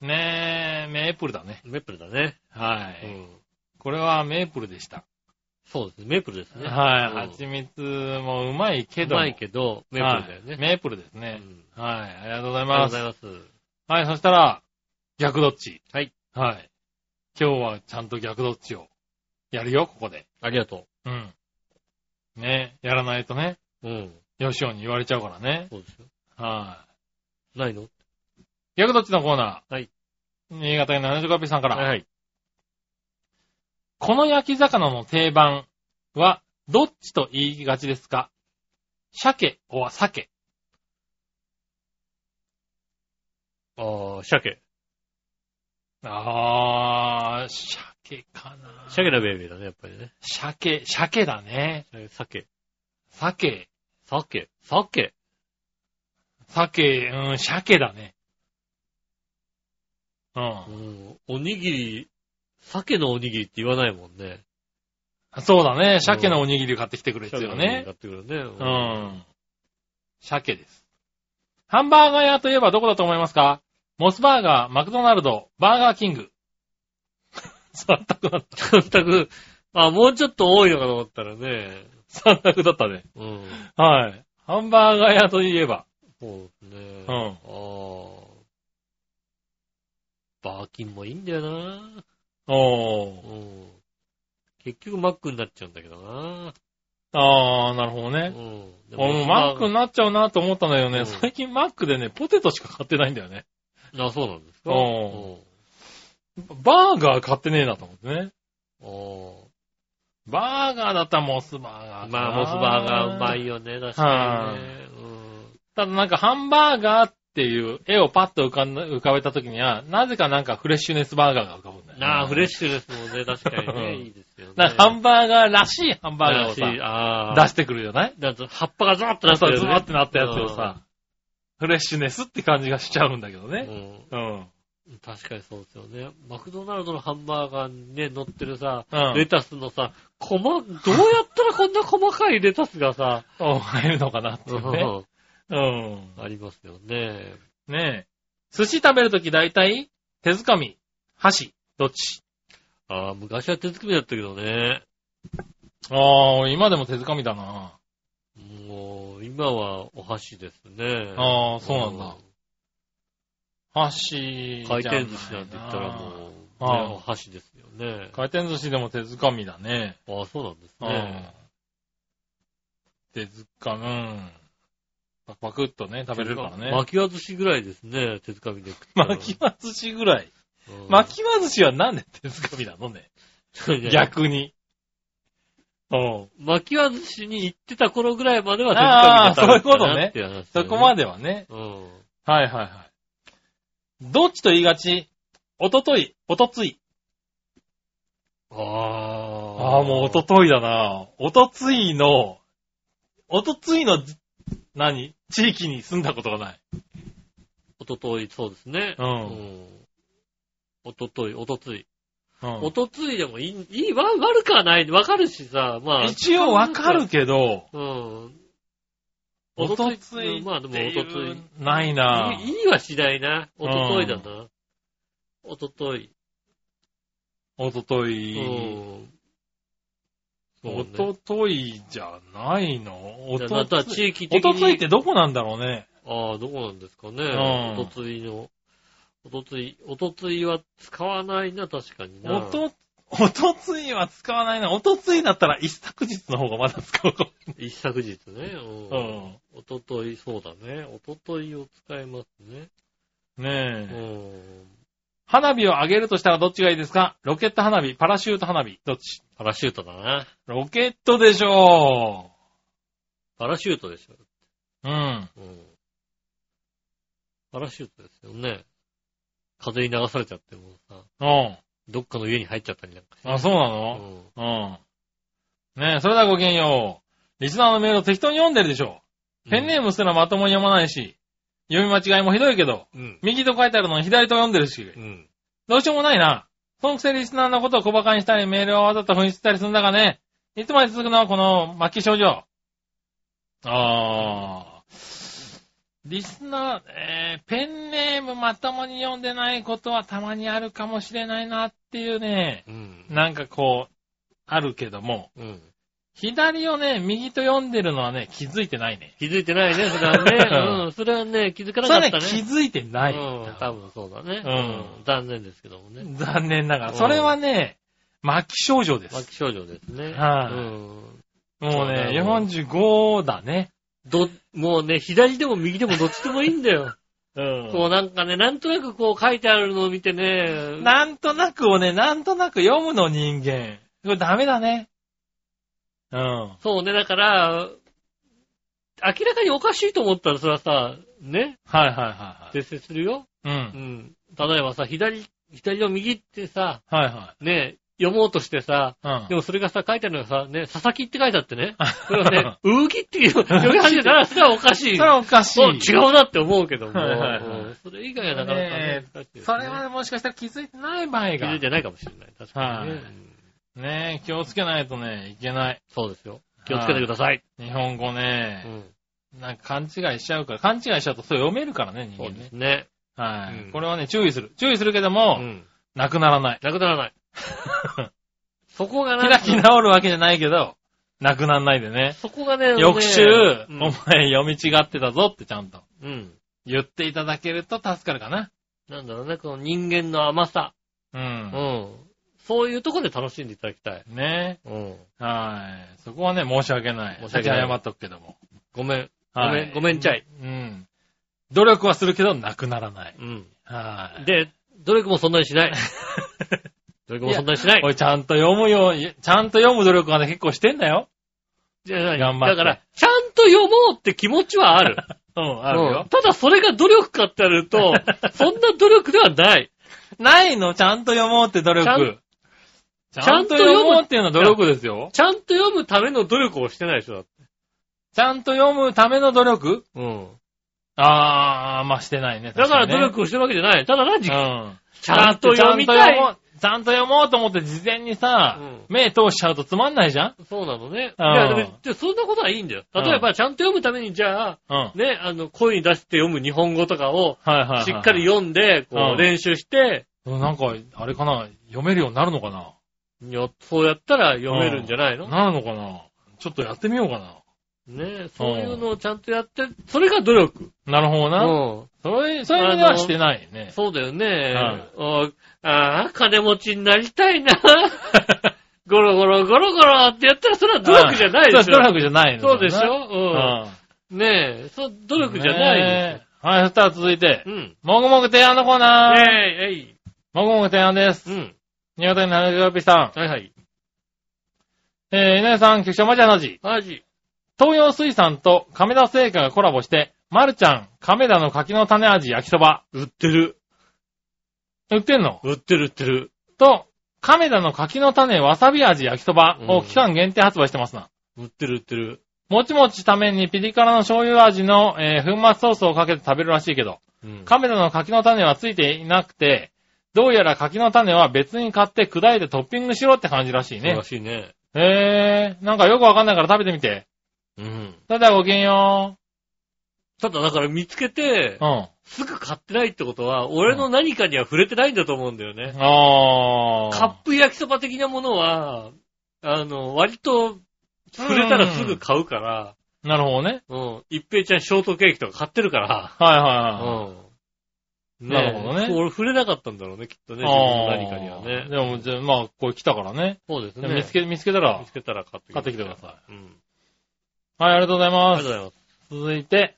C: ねえ、メープルだね。
B: メープルだね。
C: はい。
B: うん。
C: これはメープルでした。
B: そうですね。メープルですね。
C: はい。
B: うん
C: 蜂蜜もうまいけど。
B: うまいけど、メープルだよね。
C: はいメープルです
B: う
C: ね。
B: ん
C: はい。ありがとうござい
B: ありがとう
C: ます。
B: ございます。
C: はい。そしたら、逆どっち？
B: はい。
C: はい。今日はちゃんと逆どっちをやるよ、ここで。
B: ありがと
C: うん。ねやらないとね、
B: う。うん。
C: よしおに言われちゃうからね。
B: そうですよ。
C: はい。
B: ないの？
C: 逆どっちのコーナー？
B: はい。
C: 新潟県の70カピさんから。
B: はいはい。
C: この焼き魚の定番は、どっちと言いがちですか？鮭は鮭。
B: あー、鮭。
C: あー、鮭かな。
B: 鮭のベイビーだね、やっぱりね。
C: 鮭、鮭だね。
B: 鮭。
C: 鮭、
B: 鮭。鮭。
C: 鮭、うん、鮭だね。う。
B: うんん。おにぎり、鮭のおにぎりって言わないもんね。
C: そうだね。鮭のおにぎり買ってきてくれってよね
B: 買。ってくるね。
C: う。ん。鮭です。ハンバーガー屋といえばどこだと思いますか？モスバーガー、マクドナルド、バーガーキング。三択だった。
B: 三択、あ、もうちょっと多いのかと思ったらね。
C: 三択だったね。
B: うん。
C: はい。ハンバーガー屋といえば。
B: そうですね。
C: うん
B: ああ。バーキンもいいんだよな。
C: おー。
B: うん。結局マックになっちゃうんだけどな。
C: あー、なるほど
B: う
C: ね。
B: ん。で
C: 俺もマックになっちゃうなと思ったんだけどね、
B: うん
C: 最近マックでね、ポテトしか買ってないんだよね。
B: あ、そうなんですか？
C: うんバーガー買ってねえなと思ってね。
B: うん
C: バーガーだったらモスバーガーかな。
B: まあ、モスバーガーうまいよね、確かにね。
C: ただなんかハンバーガーっていう絵をパッと浮かん浮かべた時には、なぜかなんかフレッシュネスバーガーが浮かぶんだよ、
B: うん。ああ、フレッ
C: シ
B: シュですもんね、確かに
C: う
B: ね。
C: ん
B: いいですよね。
C: ュ。ハンバーガーらしいハンバーガーをさ。出してくるじゃない？
B: だと葉っぱがザーッとなって
C: そう、
B: るよね。
C: ズバってなったやつをさ、フレッシュネスって感じがしちゃうんだけど
B: う
C: ね。
B: ん。
C: うん。
B: 確かにそうですよね。マクドナルドのハンバーガーにね、乗ってるさ、
C: うん
B: レタスのさ、細、どうやったらこんな細かいレタスがさ、
C: お入るのかなっていうね。うん。
B: ありますよね。
C: ねえ。寿司食べるとき大体、手づかみ、箸、どっち？
B: ああ、昔は手づかみだったけどね。
C: ああ、今でも手づかみだな。
B: もう、今はお箸ですね。
C: ああそうなんだ箸じゃ
B: 回。転寿司なんて言ったらもう、ね、
C: ああ
B: お箸ですよね。
C: 回転寿司でも手づかみだね。
B: ああ、そうなんです
C: うん
B: ね。。
C: 手づかみ、うん。パクパクっとね、食べれるからね。
B: 巻き輪寿司ぐらいですね、手づかみで食ったら。
C: 巻き輪寿司ぐらい。
B: うん
C: 巻き輪寿司はなんで手づかみなのね。逆に。うん。
B: 巻き輪寿司に行ってた頃ぐらいまでは手づ
C: あー
B: かみだったのかなっていう話だよね
C: そこまではね。
B: うん。
C: はいはいはい。どっちと言いがち？おととい、おとつい。
B: ああ。
C: ああ、もうおとといだな。おとついの、おとついの、何？地域に住んだことがない。
B: おととい、そうですね。
C: うん
B: んおととい、おとつい。
C: うん
B: おとついでもいい、いい、わ悪くはない。わかるしさ、まあ。
C: 一応わかるけど、
B: うん。
C: おとつい
B: まあでもおとつい。
C: う、ないない
B: いいはしないな。おとといだな。おととい。
C: おとと
B: う
C: い。
B: うね
C: おとといじゃないの？おとつい。
B: 地域的に。
C: おとついってどこなんだろうね。
B: ああ、どこなんですかね。
C: ん
B: おとついの。おとつい、おとついは使わないな、確かにな。
C: おと、おとついは使わないな。おとついだったら一昨日の方がまだ使うかも。
B: 一昨日ね。う。
C: うんん。
B: おととい、そうだね。おとといを使いますね。う
C: ねえ。
B: ん。
C: 花火を上げるとしたらどっちがいいですか？ロケット花火、パラシュート花火、どっち？
B: パラシュートだな。
C: ロケットでしょ
B: パラシュートでしょ。
C: う。うん。
B: うん。パラシュートですよね。風に流されちゃってもさ、
C: うん。
B: どっかの家に入っちゃったりなんか。
C: あ、そうな
B: う
C: の
B: ん。
C: うん。ねえ、それではごきげんよう。リスナーのメールを適当に読んでるでしょう。ペンネームすらまともに読まないし、読み間違いもひどいけど、
B: うん。
C: 右と書いてあるのに左と読んでるし、
B: うん。
C: どうしようもないな。そのくせリスナーのことを小馬鹿にしたり、メールをわざと紛失したりするんだがね。いつまで続くのはこの末期症状。あー。リスナー、えー、ペンネームまともに読んでないことはたまにあるかもしれないなっていうね、
B: うん。
C: なんかこう、あるけども、
B: うん。
C: 左をね、右と読んでるのはね、気づいてないね。
B: 気づいてないね、それはね。うん。それはね、気づかな
C: それはね、
B: かったね。
C: 気づいてない。
B: うん。多分そうだね。
C: うん
B: 残念ですけどもね。
C: 残念ながら。
B: うん
C: それはね、末期症状です。
B: 末期症状ですね。
C: はい
B: うん。
C: もうね、
B: よ
C: 45だね。
B: ど、もうね、左でも右でもどっちでもいいんだよ。
C: うん
B: こうなんかね、なんとなくこう書いてあるのを見てね、
C: なんとなくをね、なんとなく読むの人間。これダメだね。うん。
B: そうね、だから、明らかにおかしいと思ったらそれはさ、ね、
C: はいはいはい
B: 訂正するよ？
C: はい。う。
B: うんん。例えばさ、左、左を右ってさ、
C: はいは
B: ね、読もうとしてさ、
C: い。うん
B: で。もそれがさ、書いてあるのがさ、ね、佐々木って書いてあってね、それはね、うきっていう読み始めたら、それはおかしい。
C: それはおかしい。
B: 違うなって思うけども、
C: はいはいはい
B: うんそれ以外はなかなかねね
C: それはねもしかしたら気づいてない場合が
B: 気づい。てないかもしれない。確かにね。
C: はい
B: うん
C: ね気をつけないとね、いけない。
B: そうですよ。気をつけてください。
C: 日本語
B: う
C: ね、
B: ん。
C: なんか勘違いしちゃうから、勘違いしちゃうとそれ読めるからね、人
B: そう
C: 間ね。
B: ですね。
C: はい、
B: うん
C: これはね、注意する。注意するけども、
B: うん。
C: なくならない。
B: なくならない。そこがなんか
C: 開き直るわけじゃないけど、なくなんないでね。
B: そこがね、
C: 翌週、
B: うん
C: お前読み違ってたぞってちゃんと
B: うん。
C: 言っていただけると助かるかな。
B: なんだろうね、この人間の甘さ。
C: う。
B: うんん。そういうところで楽しんでいただきたい。
C: ね
B: うん。
C: はい。そこはね、申し訳ない。
B: 申し訳ない
C: 先謝っとくけども。
B: ごめん。ご
C: はい
B: めん、ごめんちゃい。
C: うん。努力はするけど、なくならない。
B: うん。
C: はい。
B: で、努力もそんなにしない。努力もそんなにしない
C: お。い、ちゃんと読むように、ちゃんと読む努力はね、結構してんだよ。
B: じゃあ何
C: 頑張って
B: だから、ちゃんと読もうって気持ちはある。
C: うん、ある
B: うん
C: よ。
B: ただそれが努力かってやると、そんな努力ではない。
C: ないのちゃんと読もうって努力。
B: ちゃん
C: ちゃんと読もうっていうのは努力ですよ。
B: ちゃんと読むための努力をしてないでしょ、だって。
C: ちゃんと読むための努力？
B: うん。
C: あー、まあしてないね。
B: だから努力をしてるわけじゃない。ただ何、
C: うん。
B: ちゃんと読みたい。
C: ちゃんと読もうと思って事前にさ、
B: うん
C: 目通しちゃうとつまんないじゃん
B: そうなのね。い
C: うん
B: や、でもでそんなことはいいんだよ。例えば、ちゃんと読むために、じゃあ、
C: うん。はい
B: ね、あの、声に出して読む日本語とかを、
C: はいはい。
B: しっかり読んで、こ
C: うん
B: う、練習して、
C: うんなんか、あれかな、読めるようになるのかな？い
B: やそうやったら読めるんじゃないの？
C: なるのかな？ちょっとやってみようかな。
B: ね、そういうのをちゃんとやって、それが努力。
C: なるほどな。
B: うん。
C: そういう、そういう意味ではしてないね。
B: そうだよね。
C: はい
B: おああ、金持ちになりたいな。ゴロゴロゴロゴロってやったらそれは努力じゃないでしょ。
C: 努力じゃないの
B: そうでし
C: う
B: ょ？うん。
C: ん。
B: ねえ、そう、努力じゃない
C: ねえはい、そしたら続いて。
B: うん。
C: もぐもぐ提案のコーナー。
B: えい、えい。
C: もぐもぐ提案です。
B: うん。
C: 新潟県の花火さん。
B: はいはい。
C: えー、稲田さん、局長マジャナジ。
B: マジ。
C: 東洋水産と亀田製菓がコラボして、まるちゃん、亀田の柿の種味焼きそば。
B: 売ってる。
C: 売ってんの？
B: 売ってる売ってる。
C: と、亀田の柿の種わさび味焼きそばを期間限定発売してますな。
B: 売ってる売ってる。
C: もちもちためにピリ辛の醤油味の、えー粉末ソースをかけて食べるらしいけど、
B: うん。
C: 亀田の柿の種はついていなくて、どうやら柿の種は別に買って砕いてトッピングしろって感じらしいね
B: ら。しいね。
C: へー、なんかよくわかんないから食べてみて。
B: うん。
C: それではごきげんよ
B: ただだから見つけて
C: う。う、ん。
B: すぐ買ってないってことは、俺の何かには触れてないんだと思うんだよね。
C: あー。
B: カップ焼きそば的なものは、あの、割と、触れたらすぐ買うから、
C: なるほどね。
B: うん。一平ちゃんショートケーキとか買ってるから、
C: はいはいはい。
B: うん。
C: なるほどね
B: 俺触れなかったんだろうね、きっとね。自分の何かには
C: あー
B: ね。
C: でも、じゃあまあ、これ来たからね。
B: そうですね。
C: 見つけ、見つけたら
B: 見つ、けたら買って
C: 買ってきてくださ
B: い。うん。
C: い。はい、ありがとうござい
B: あ
C: ます。
B: りがとうございます。
C: 続いて、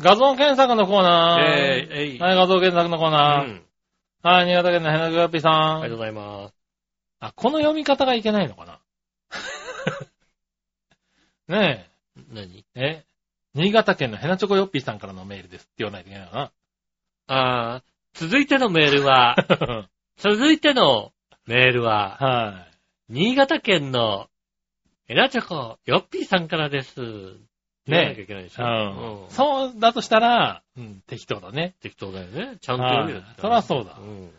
C: 画像検索のコーナー。
B: えー、えい。
C: はい、画像検索のコーナー。
B: うん。
C: はい、新潟県のヘナグラピーさん。
B: ありがとうございます。
C: あ、この読み方がいけないのかな？ね
B: 何？
C: え。え新潟県のヘナチョコヨッピーさんからのメールですって言わないといけないのか
B: あー、続いてのメールは、
C: な
B: 続いてのメールは、
C: は
B: 新潟県のエナチョコヨッピーさんからです。言わなきゃいけないでし
C: い。う
B: ょ。
C: ん。そうだとしたら、うん、適当だね。
B: 適当だよね。ちゃんと読める
C: はいそらそうだ
B: ん。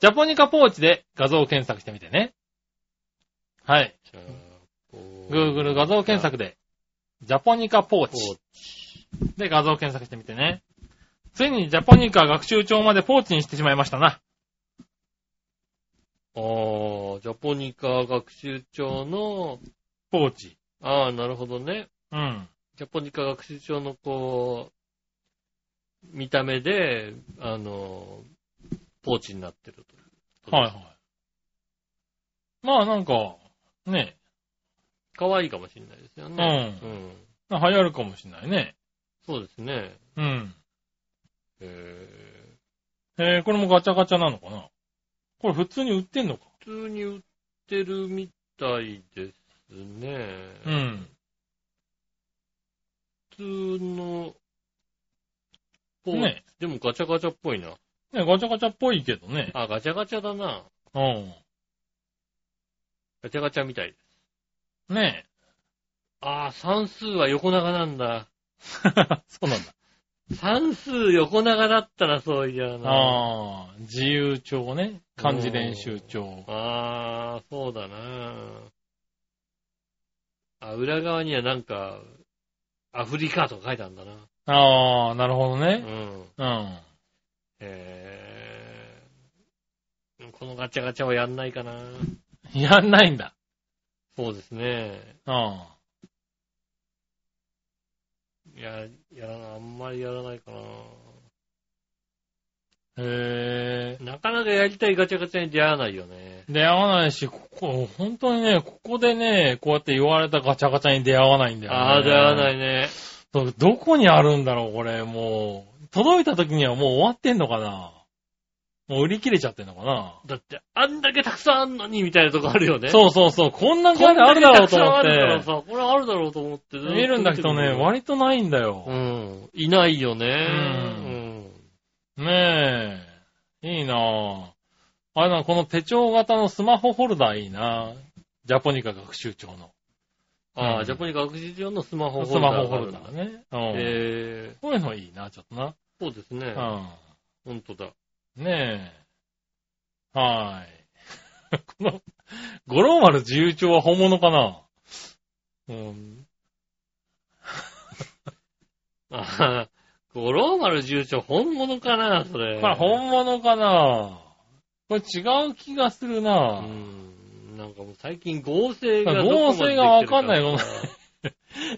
C: ジャポニカポーチで画像検索してみてね。はい。Google 画像検索で、ジャポニカポー
B: ポ
C: チで画像検索してみてね。ついにジャポニカ学習帳までポーチにしてしまいましたな。
B: あー、ジャポニカ学習帳の、
C: ポーチ。
B: あー、なるほどね。
C: うん。
B: ジャポニカ学習帳のこう、見た目で、あの、ポーチになってると。
C: はいはい。まあなんか、ね、
B: かわいいかもしれないですよね。うん。
C: 流行るかもしれないね。
B: そうですね。
C: うん。
B: え
C: えー、これもガチャガチャなのかな？これ普通に売ってんのか？
B: ー、普通に売ってるみたいですね。
C: うん。
B: 普通の、
C: ね
B: でもガチャガチャっぽいな。
C: ね、ガチャガチャっぽいけどね。
B: あ、ガチャガチャだな。
C: うん。
B: ガチャガチャみたい。
C: ね
B: あー、算数は横長なんだ。
C: そうなんだ。
B: 算数横長だったらそういやな。
C: ああ、自由帳ね。漢字練習帳。
B: あー、そうだな。あ、裏側にはなんか、アフリカとか書いてあるんだな。
C: ああ、なるほどね。
B: うん。
C: うん。
B: えー、こののガチャガチャはやんないかな。
C: やんないんだ。
B: そうですね。
C: うん。
B: いや、やらな、あんまりやらないか
C: へ
B: な。なかなかやりたいガチャガチャに出会わないよね。
C: ー。出会わないし、ここ、本当にね、ここでね、こうやって言われたガチャガチャに出会わないんだよね。。
B: ああ、出会わないいね。
C: ど、どこにあるんだろう、これ、もう。届いた時にはもう終わってんのかなもう売り切れちゃってんのかな？
B: だって、あんだけたくさんあんのにみたいなとこあるよね。
C: そうそうそう、こんな
B: こ
C: 感じあるだろうと思っ
B: あるから
C: て。
B: さ、これあるだろうと思って。
C: 見るんだけどね、割とないんだよ
B: う。ん。いないよね。
C: うんねえ。いいなぁ。あれな、この手帳型のスマホホルダーいいなぁ。ジャポニカ学習帳の。
B: ああ、
C: うん
B: ジャポニカ学習用のスマホ
C: スマホホルダー
B: ね。
C: ね。うん。
B: え
C: こういうのいいな、ちょっとな。
B: ー、そうですね。
C: う
B: ほんとだ。
C: ん。ねえ。はーい。この、五郎丸自由帳は本物かな？うん。
B: あ あ、五郎丸重長本物かな、それ。
C: これ本物かな？これ違う気がする
B: う
C: な、
B: ん。なんかもう最近合成が
C: 合成がわかんない
B: よ。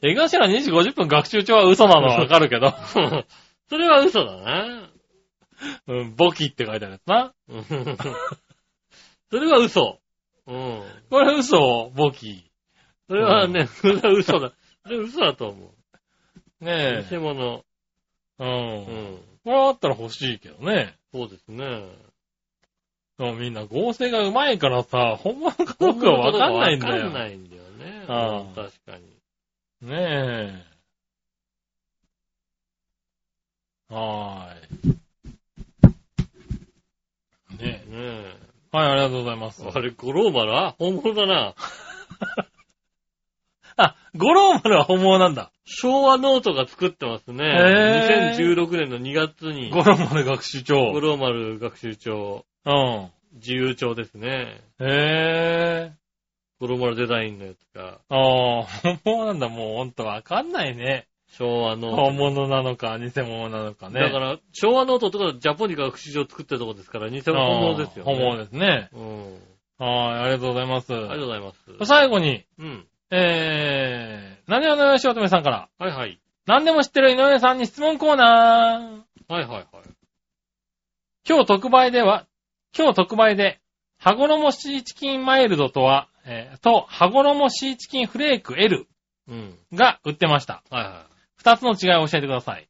C: 江頭2時50分学習帳は嘘なのはわかるけど。
B: それは嘘だな。
C: うん、ボキって書いてあるやつな。
B: うんそれは嘘。うん。
C: これ嘘？ボキ。
B: それはね、それは嘘だ。それは嘘だと思う。
C: ねえ。
B: 偽物。
C: う。
B: うんん。
C: これあったら欲しいけどね。
B: そうですね。
C: でもみんな合成が上手いからさ、本物かどうかわかんないんだよ。
B: わかんないんだよね。
C: ああ
B: うん確かに。
C: ねえ。はーい。ねえ。
B: ね
C: はい、ありがとうございます
B: え。。あれ、五郎丸は本物だな。
C: あ、五郎丸は本物なんだ。
B: 昭和ノートが作ってますね。
C: へー
B: 2016年の2月に、
C: 五郎丸学習帳。
B: 五郎丸学習帳、
C: うん。
B: 自由帳ですね。
C: へえ。
B: 五郎丸デザインのやつが、
C: ああ、本物なんだ。もうほんとわかんないね。
B: 昭和ノート。
C: 本物なのか、偽物なのかね。
B: だから、昭和ノートとかジャポニカ学習帳作ってるとこですから、偽物本物ですよね。
C: 本物ですね。
B: うん。
C: はい、ありがとうございます。
B: ありがとうございます。
C: 最後に、
B: うん。
C: えー、何をのよしおとめさんから。
B: はいはい。
C: 何でも知ってる井上さんに質問コーナー。
B: はいはいはい。
C: 今日特売では、今日特売で、羽衣シーチキンマイルドとは、えーと、羽衣シーチキンフレーク L
B: うん。
C: が売ってました。
B: はいは
C: 二つの違いを教えてください。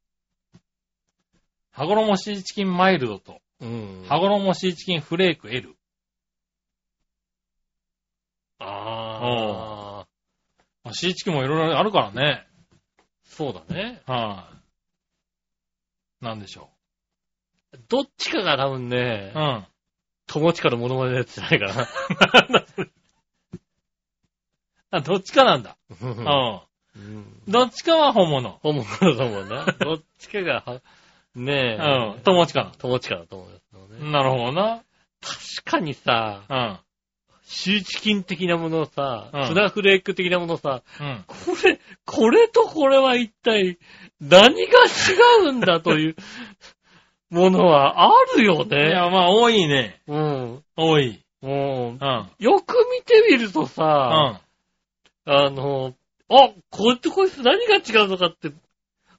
C: 羽衣シーチキンマイルドと、
B: い。うん。
C: 羽衣シーチキンフレーク L。
B: ああ、
C: まあシーチキンもいろいろあるからね。
B: そうだね。
C: はい、なんでしょ
B: どっちかが多分ね
C: う。う、ん。
B: 友近のモノマネのやつじゃないかな。
C: あ、どっちかなんだ。
B: う。
C: うんん。
B: うん
C: どっちかは本物。
B: 本物だと思うな。どっちかがは、ねえ。
C: うん。友近
B: 友近だと思うね。
C: なるほどな。
B: 確かにさ、
C: うん。
B: シーチキン的なものをさ
C: うん、
B: ツナフレーク的なものをさ、
C: うん。
B: これ、これとこれは一体何が違うんだという ものはあるよ
C: い
B: ね。
C: や、まあ、多いね。
B: うん。
C: 多い。
B: もう
C: う、ん。
B: よく見てみると
C: う
B: さ、
C: ん。
B: あの、あ、こいつこいつ何が違うのかって、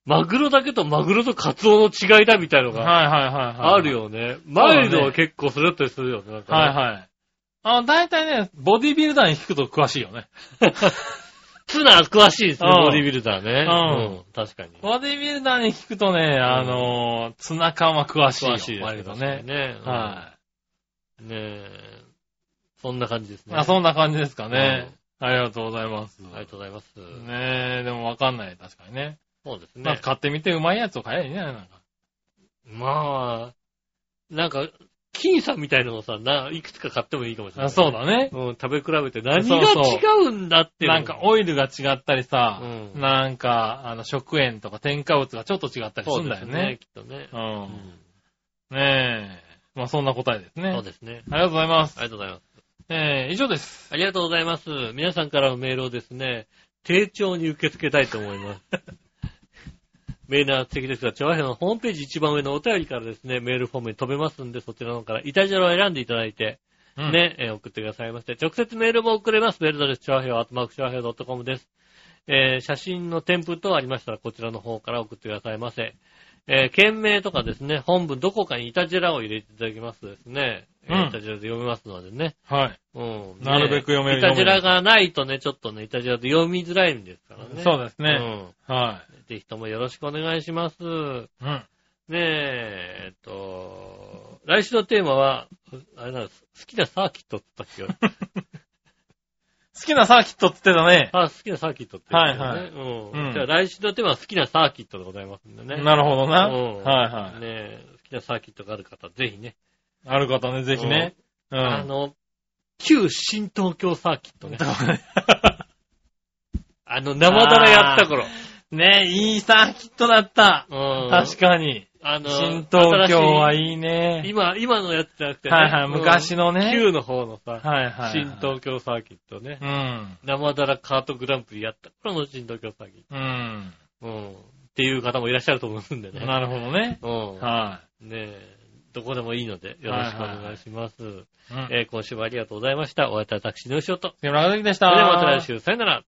B: マグロだけとマグロとカツオの違いだみたいのが
C: はいはいはいはい。
B: ある。よね。マイルドは結構それだったりするよね。なんかね
C: はいはい。あの、大体ね、ボディビルダーに聞くと詳しいよね。
B: ツナ詳しいですね、
C: うん
B: ボディビルダーね。
C: うん
B: うん。確かに。
C: ボディビルダーに聞くとね、あのー、ツナ缶は詳しいよ。
B: 詳しいです
C: 割と
B: ね。
C: ね。
B: ね。
C: は
B: ねえ。そんな感じです
C: い。
B: ね。
C: あ、そんな感じですかね。ありがとうございます。
B: ありがとうございます。
C: ねえ、でもわかんない。確かにね。
B: そうですね
C: なんか。買ってみてうまいやつを買えばいいんじゃない？なんか。
B: まあ、なんか、金さんみたいなのをさ、な、いくつか買ってもいいかもしれない。
C: あそうだね。
B: うん、食べ比べて何が
C: そうそう
B: 違うんだっていうの
C: なんかオイルが違ったりさ、
B: うん
C: なんか、あの、食塩とか添加物がちょっと違ったりす
B: そ
C: るだよ
B: うんですね、
C: ね。
B: きっとね。
C: う。
B: うんん。
C: ねえ。まあそんな答えですね。
B: そうですね。
C: ありがとうございます。
B: ありがとうございます。
C: えー、以上です。
B: ありがとうございます。皆さんからのメールをですね、丁重に受け付けたいと思います。メールは素敵ですが、チョアヘのホームページ一番上のお便りからですね、メールフォームに飛べますんで、そちらの方からイタジャラを選んでいただいて、
C: うん。
B: ね、えー送ってくださいまして、直接メールも送れます。メールドレス、チョアヘア、アットマークチョアヘア .com です。えー写真の添付等ありましたら、こちらの方から送ってくださいませ。えー件名とかですね、本文どこかにイタジェラを入れていただきますとですね、えー
C: うん
B: イタジェラで読めますのでね。
C: はい。
B: うん。
C: なるべく読める
B: イタジェラがないとね、ちょっとね、イタジェラで読みづらいんですからね。
C: そうですね。
B: うん。
C: は
B: ぜひともよろしくお願いします。ね
C: い。うん。
B: え、えっと、来週のテーマは、あれなんです。好きなサーキットって言ったっけ？
C: 好きなサーキットって言ってたね。
B: あ、好きなサーキットって言ったよね。
C: はいはい
B: うん。
C: うん
B: じゃあ来週のテーマは好きなサーキットでございますんでね。
C: なるほどな。
B: うん
C: はいはい。
B: ねえ、好きなサーキットがある方、ぜひね。
C: ある方ね、ぜひね。うん。
B: あの、旧新東京サーキットね。あの、生だらやった頃。
C: ねいいサーキットだった。
B: うん。
C: 確かに。
B: あの、
C: 新東京はいいね。
B: 今、今のやつじゃなくてね。
C: はいはい
B: うん
C: 昔のね
B: 旧の方のさ、
C: はいはい。
B: 新東京サーキットね
C: う。ん。
B: 生だらカートグランプリやった頃の新東京サーキッ
C: うん。
B: ト。うん。っていう方もいらっしゃると思うんでね。
C: なるほどね。
B: うん。
C: は
B: ねえ、どこでもいいので、よろしくお願いします。
C: い。うん。
B: えー今週もありがとうございました。お会いいたいタクシーの
C: した。
B: それではまた来週、さよなら。